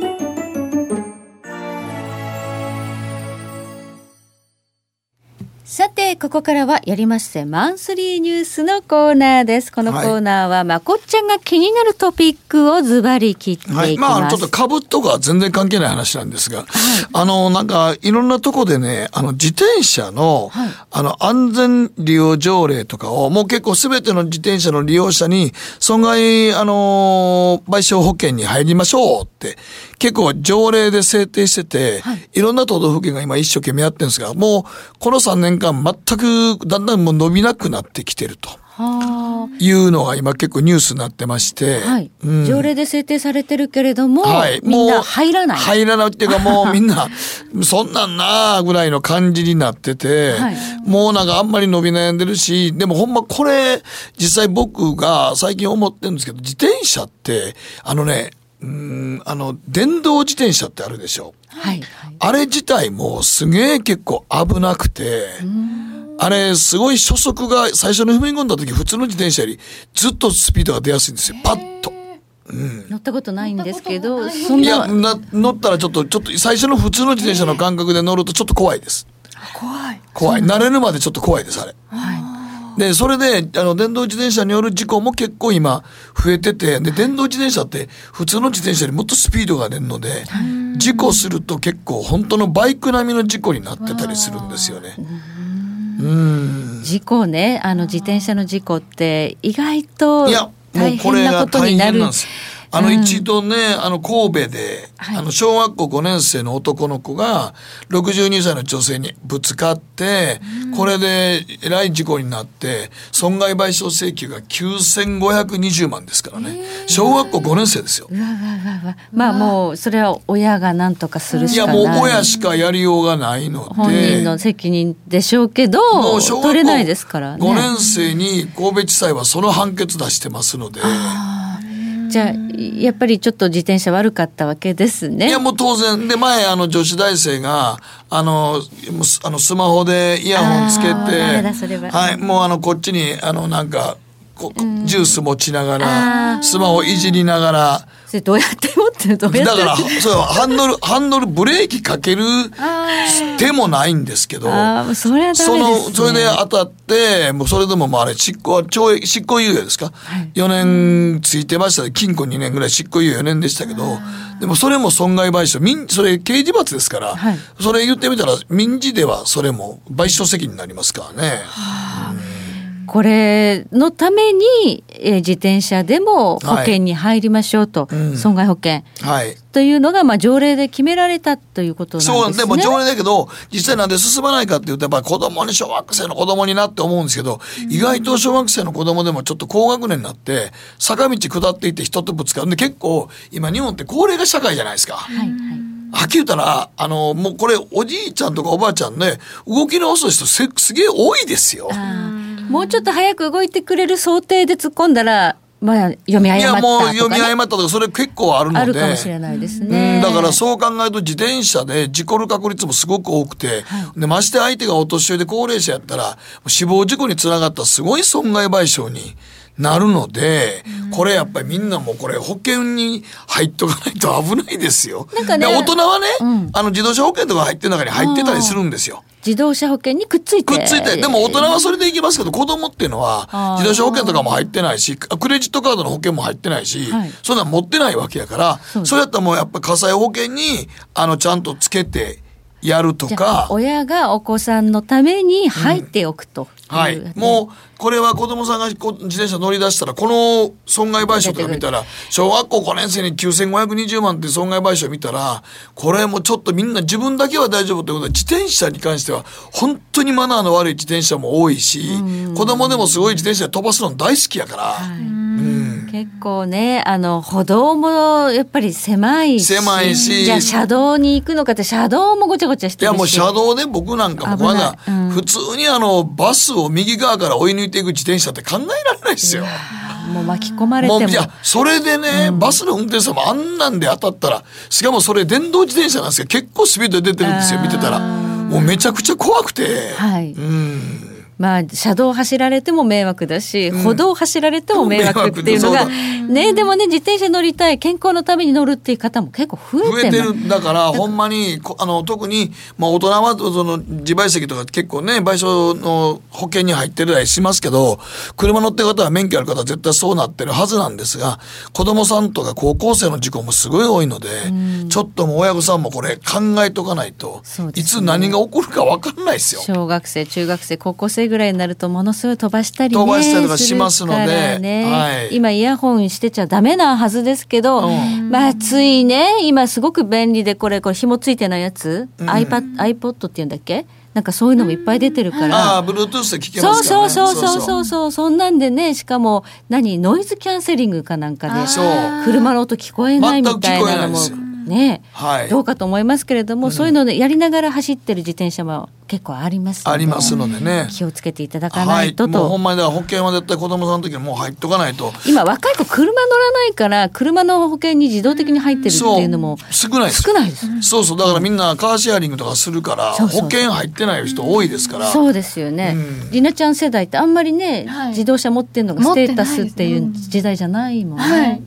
さて、ここからはやりましてマンスリーニュースのコーナーです。このコーナーは、はい、まこっちゃんが気になるトピックをズバリ切っていきます。はい、まあ、ちょっと株とか全然関係ない話なんですが、はい、あの、なんか、いろんなとこでね、あの、自転車の、はい、あの、安全利用条例とかを、もう結構すべての自転車の利用者に、損害、あの、賠償保険に入りましょうって結構条例で制定してて、はい、いろんな都道府県が今一生懸命やってるんですが、もうこの3年間全くだんだんもう伸びなくなってきてると。いうのが今結構ニュースになってまして、はい。うん、条例で制定されてるけれども、はい、みんな入らない。入らないっていうかもう みんなそんなんなぐらいの感じになってて、はい、もうなんかあんまり伸び悩んでるしでもほんまこれ実際僕が最近思ってるんですけど自転車ってあのねうんあの電動自転車ってあるでしょ、はい、あれ自体もすげえ結構危なくてあれすごい初速が最初の踏み込んだ時普通の自転車よりずっとスピードが出やすいんですよ。パッと。うん、乗ったことないんですけどいやな乗ったらちょっとちょっと最初の普通の自転車の感覚で乗るとちょっと怖いです。怖い。怖い。慣れるまでちょっと怖いですあれ。はいで、それで、あの、電動自転車による事故も結構今増えてて、で、電動自転車って普通の自転車よりもっとスピードが出るので、事故すると結構本当のバイク並みの事故になってたりするんですよね。うん事故ね、あの自転車の事故って意外と大変なことになる。いや、もうこれが大変なんです。あの一度ね、あの神戸で、はい、あの小学校5年生の男の子が62歳の女性にぶつかって、これでえらい事故になって損害賠償請求が9520万ですからね。小学校5年生ですよ。うわわわわ。まあもうそれは親が何とかするしかない。いやもう親しかやりようがないので。本人の責任でしょうけどもう小学校取れないですからね。5年生に神戸地裁はその判決出してますので。じゃあやっぱりちょっと自転車悪かったわけですね。いやもう当然で前あの女子大生があのあのスマホでイヤホンつけてはいもうあのこっちにあのなんかジュース持ちながらスマホいじりながら。それどうやって持ってるどうやって？だからそうハンドルハンドルブレーキかける手もないんですけどそれは、ね、そのそれで当たってもうそれでももうあれ執行は懲役執行猶予ですか、はい、4年ついてました禁錮2年ぐらい執行猶予4年でしたけどでもそれも損害賠償民それ刑事罰ですから、はい、それ言ってみたら民事ではそれも賠償責任になりますからね。はあこれのために、えー、自転車でも保険に入りましょうと、はいうん、損害保険、はい、というのが、まあ、条例で決められたということなんですね。そうでも条例だけど実際なんで進まないかっていうとやっぱり子供に小学生の子供になって思うんですけど、うん、意外と小学生の子供でもちょっと高学年になって坂道下っていって人とぶつかる。んで結構今日本って高齢化社会じゃないですか。はいはい。はっきり言ったら、あの、もうこれ、おじいちゃんとかおばあちゃんね、動きの遅い人すすげえ多いですよ。もうちょっと早く動いてくれる想定で突っ込んだら、まあ、読み誤ったとか、ね、いやもう読み誤ったとかそれ結構あるので。あるかもしれないですね、だからそう考えると自転車で事故る確率もすごく多くて、はい、でまして相手がお年寄りで高齢者やったら死亡事故につながったすごい損害賠償になるので、これやっぱりみんなもこれ保険に入っとかないと危ないですよ。なんかねで大人はね、うんあの自動車保険とか入ってる中に入ってたりするんですよ。自動車保険にくっついて。くっついて。でも大人はそれでいきますけど、子供っていうのは自動車保険とかも入ってないし、クレジットカードの保険も入ってないし、はいそんなん持ってないわけやから、それやったらもうやっぱ火災保険に、あの、ちゃんとつけてやるとか、親がお子さんのために入っておくという、はい。もう、これは子供さんが自転車乗り出したら、この損害賠償とか見たら、小学校5年生に9520万って損害賠償見たら、これもちょっとみんな自分だけは大丈夫ということで、自転車に関しては、本当にマナーの悪い自転車も多いし、子供でもすごい自転車飛ばすの大好きやから、結構ねあの歩道もやっぱり狭いし。狭いし。じゃあ車道に行くのかって車道もごちゃごちゃしてるし。いやもう車道で僕なんかもまだうん普通にあのバスを右側から追い抜いていく自転車って考えられないですよ。もう巻き込まれても。もういやそれでね、バスの運転手さんもあんなんで当たったらしかもそれ電動自転車なんですけど結構スピードで出てるんですよ見てたら。もうめちゃくちゃ怖くて、はい。うんまあ車道走られても迷惑だし、歩道走られても迷惑っていうのが迷ねでもね自転車乗りたい健康のために乗るっていう方も結構増増えてる。だからほんまにこあの特に、まあ、大人はその自賠責とか結構ね賠償の保険に入ってたりしますけど車乗ってる方は免許ある方は絶対そうなってるはずなんですが子供さんとか高校生の事故もすごい多いので、ちょっともう親御さんもこれ考えとかないと、いつ何が起こるか分かんないですよ。小学生中学生高校生ぐらいになるとものすごい飛ばしたりね飛ばしたりとかしますのでね。はい。今イヤホンしてちゃダメなはずですけど、まあついね今すごく便利でこれこれ紐ついてないやつ、iPad, iPod っていうんだっけ？なんかそういうのもいっぱい出てるから、ああ Bluetooth で聞けそうますからね。そうそうそうそうそうそんなんでねしかも何？ノイズキャンセリングかなんかで車の音聞こえないみたいなのもね、はい。どうかと思いますけれども、そういうのでやりながら走ってる自転車も結構ありますのでありますのでね。気をつけていただかはないいと。と、もうほんまにだから保険は絶対子供さんの時にもう入っとかないと。今若い子車乗らないから車の保険に自動的に入ってるっていうのも少ないです。少ないです。そうそう。だからみんなカーシェアリングとかするから保険入ってない人多いですから。そうですよね、りなちゃん世代ってあんまりね、自動車持ってるのがステータスっていう時代じゃないもんね、はい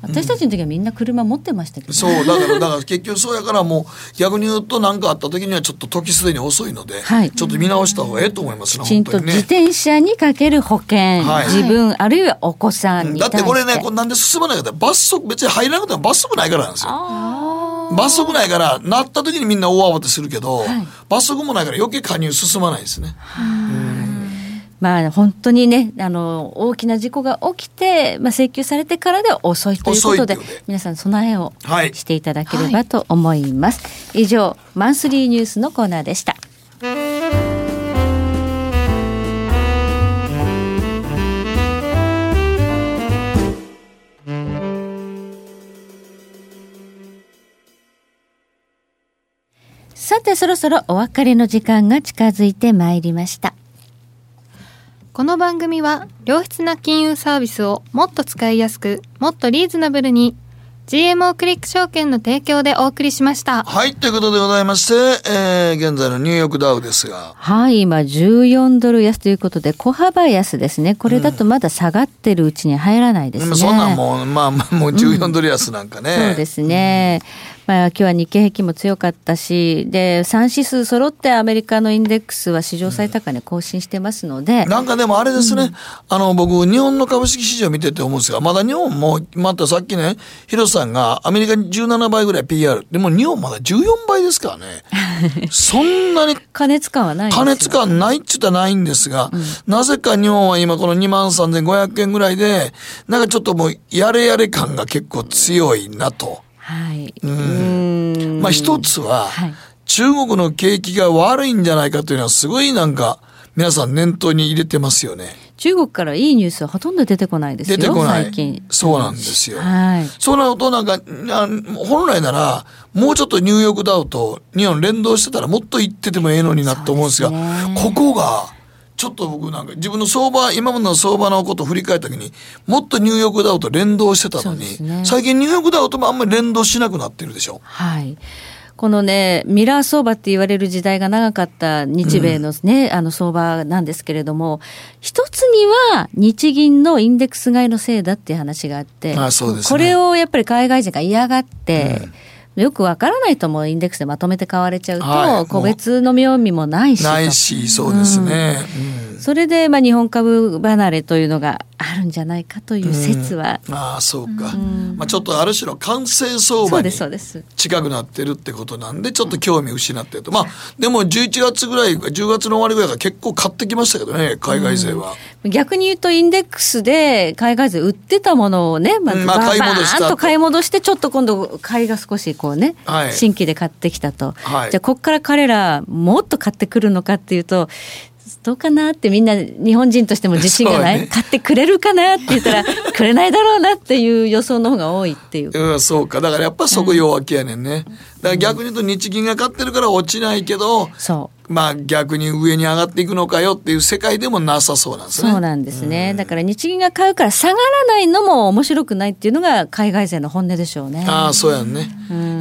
私たちの時はみんな車持ってましたけど、そうだからだから結局そうやからもう逆に言うと何かあった時にはちょっと時すでに遅いので、はいちょっと見直した方がええと思いますねきちんと自。転車にかける保険、はい自分あるいはお子さんに対してだってこれねこれなんで進まないかって罰則別に入らなくても罰則ないからなんですよ。罰則ないからなった時にみんな大慌てするけど、罰則もないから余計加入進まないですね。まあ本当にねあの大きな事故が起きて、まあ、請求されてからでは遅いということで皆さん備えをはい。していただければと思います、以上マンスリーニュースのコーナーでした。さてそろそろお別れの時間が近づいてまいりましたこの番組は良質な金融サービスをもっと使いやすくもっとリーズナブルに GMO クリック証券の提供でお送りしましたはいということでございまして、えー現在のニューヨークダウですが。はい、今14ドル安ということで小幅安ですね。これだとまだ下がってるうちに入らないですね。まあそんなんもうまあまあもう14ドル安なんかね。そうですね。まあ今日は日経平均も強かったし、で3指数揃ってアメリカのインデックスは史上最高値更新してますので、なんかでもあれですね、あの僕日本の株式市場見てて思うんですがまだ日本もまたさっきね広瀬さんがアメリカに17倍ぐらい PR でも日本まだ14倍ですからね。そんなに加熱感はない加熱感ないっちゅったらないんですが、なぜか日本は今この2万3500円ぐらいでなんかちょっともうやれやれ感が結構強いなと。はい。うんまあ一つは、はい中国の景気が悪いんじゃないかというのはすごいなんか皆さん念頭に入れてますよね。中国からいいニュースはほとんど出てこないですよ。出てこない最近。そうなんですよ。はい。そうなるとなんかあ本来ならもうちょっとニューヨークダウと日本連動してたらもっと行っててもええのになと思うんですがここがちょっと僕なんか自分の相場今までの相場のことを振り返った時にもっとニューヨークダウと連動してたのに、ね最近ニューヨークダウともあんまり連動しなくなってるでしょ？はい。このね、ミラー相場って言われる時代が長かった日米のね、うん、あの相場なんですけれども、一つには日銀のインデックス買いのせいだっていう話があって、ああね、これをやっぱり海外人が嫌がって、うんよくわからないともインデックスでまとめて買われちゃうと、はい、個別の妙味もないし。ないし、そうですね。うん、それで、まあ、日本株離れというのがあるんじゃないかという説は。うん、ああ、そうか。まあ、ちょっとある種の完成相場に近くなってるってことなんで、ちょっと興味失ってると。まあ、でも11月ぐらい、10月の終わりぐらいから結構買ってきましたけどね、海外勢は。逆に言うと、インデックスで海外勢売ってたものをね、まずバーンと買い戻して、ちょっと今度、買いが少しこうね、はい、新規で買ってきたと。はい、じゃあ、ここから彼ら、もっと買ってくるのかっていうと、どうかなってみんな日本人としても自信がない、ね、買ってくれるかなって言ったら くれないだろうなっていう予想の方が多いっていう。うん、そうか。だからやっぱそこ弱気やねんね。だから逆に言うと日銀が買ってるから落ちないけど、そうまあ逆に上に上がっていくのかよっていう世界でもなさそうなんですね。そうなんですね。だから日銀が買うから下がらないのも面白くないっていうのが海外勢の本音でしょうね。ああ、そうやんね。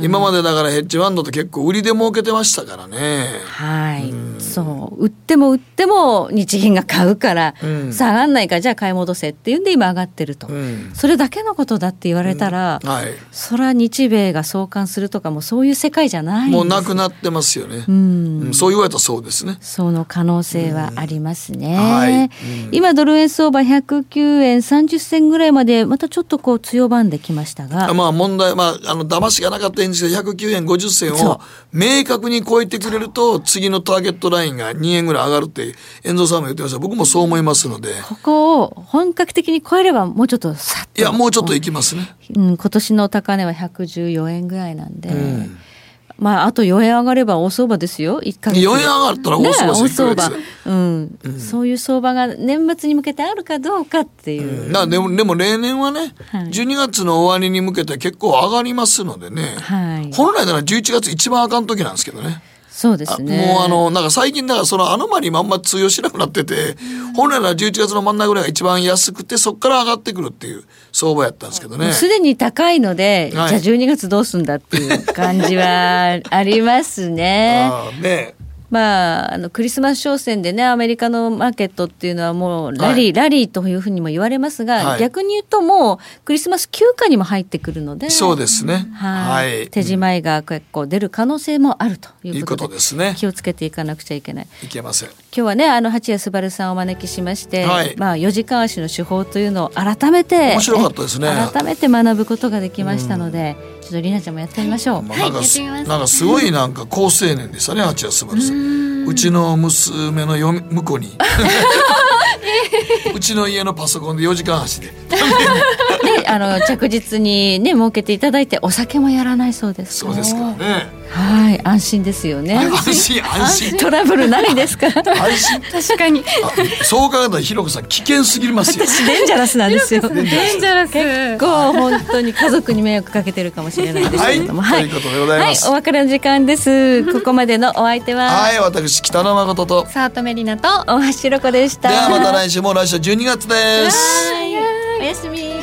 今までだからヘッジファンドって結構売りで儲けてましたからね。はい。うそう。売っても売っても日銀が買うから下がらないからじゃあ買い戻せっていうんで今上がってると。それだけのことだって言われたら、はい、それは日米が相関するとかもそういう世界じゃないもうなくなってますよね。うん、そう言われたらそうですね。その可能性はありますね。はい、今ドル円相場109円30銭ぐらいまでまたちょっとこう強ばんできましたが。まあ問題まああの騙しがなかったんですけど109円50銭を明確に超えてくれると次のターゲットラインが2円ぐらい上がるって遠藤さんも言ってました。僕もそう思いますので。ここを本格的に超えればもうちょっとさっと。いやもうちょっといきますね。うん、今年の高値は114円ぐらいなんで。うんまあ、あと4円上がれば大相場ですよ、1か月。4円上がったら大相場です、ね、大相場、うん、うん、そういう相場が年末に向けてあるかどうかっていう。うん、でも、でも例年はね、はい、12月の終わりに向けて結構上がりますのでね、はい、本来なら11月一番あかん時なんですけどね。そうですね。もうあの、なんか最近だからそのアノマリーもあんま通用しなくなってて、本来なら11月の真ん中ぐらいが一番安くて、そこから上がってくるっていう相場やったんですけどね。すでに高いので、はい、じゃあ12月どうすんだっていう感じはありますね。あねまあ、あのクリスマス商戦でねアメリカのマーケットっていうのはもうラリー、はい、ラリーというふうにも言われますが、はい、逆に言うともうクリスマス休暇にも入ってくるのでそうですね、はい、はい、手仕舞いが結構出る可能性もあるということですね。気をつけていかなくちゃいけない。いけません今日はねあの八谷昴さんをお招きしまして、まあ、4時間足の手法というのを改めて面白かったですね。改めて学ぶことができましたので、ちょっとりなちゃんもやってみましょう、まあ、なんか、はい、なんかすごいなんか好青年でしたね八谷昴さん。うちの娘の嫁婿に うちの家のパソコンで4時間走 でであの着実にね設けていただいてお酒もやらないそうですそうですからね。はい安心ですよね。安心 安心。トラブルないですか安心。確かに。そう考えたらひろこさん危険すぎますよ。私デンジャラスなんですよ。デンジャラス。結構本当に家族に迷惑かけてるかもしれないですけれども。はい、ということでございます、はい、お別れの時間です。ここまでのお相手は。はい私北野誠と。佐藤メリナと。大橋ろ子でした。ではまた来週も来週12月です。おやすみ。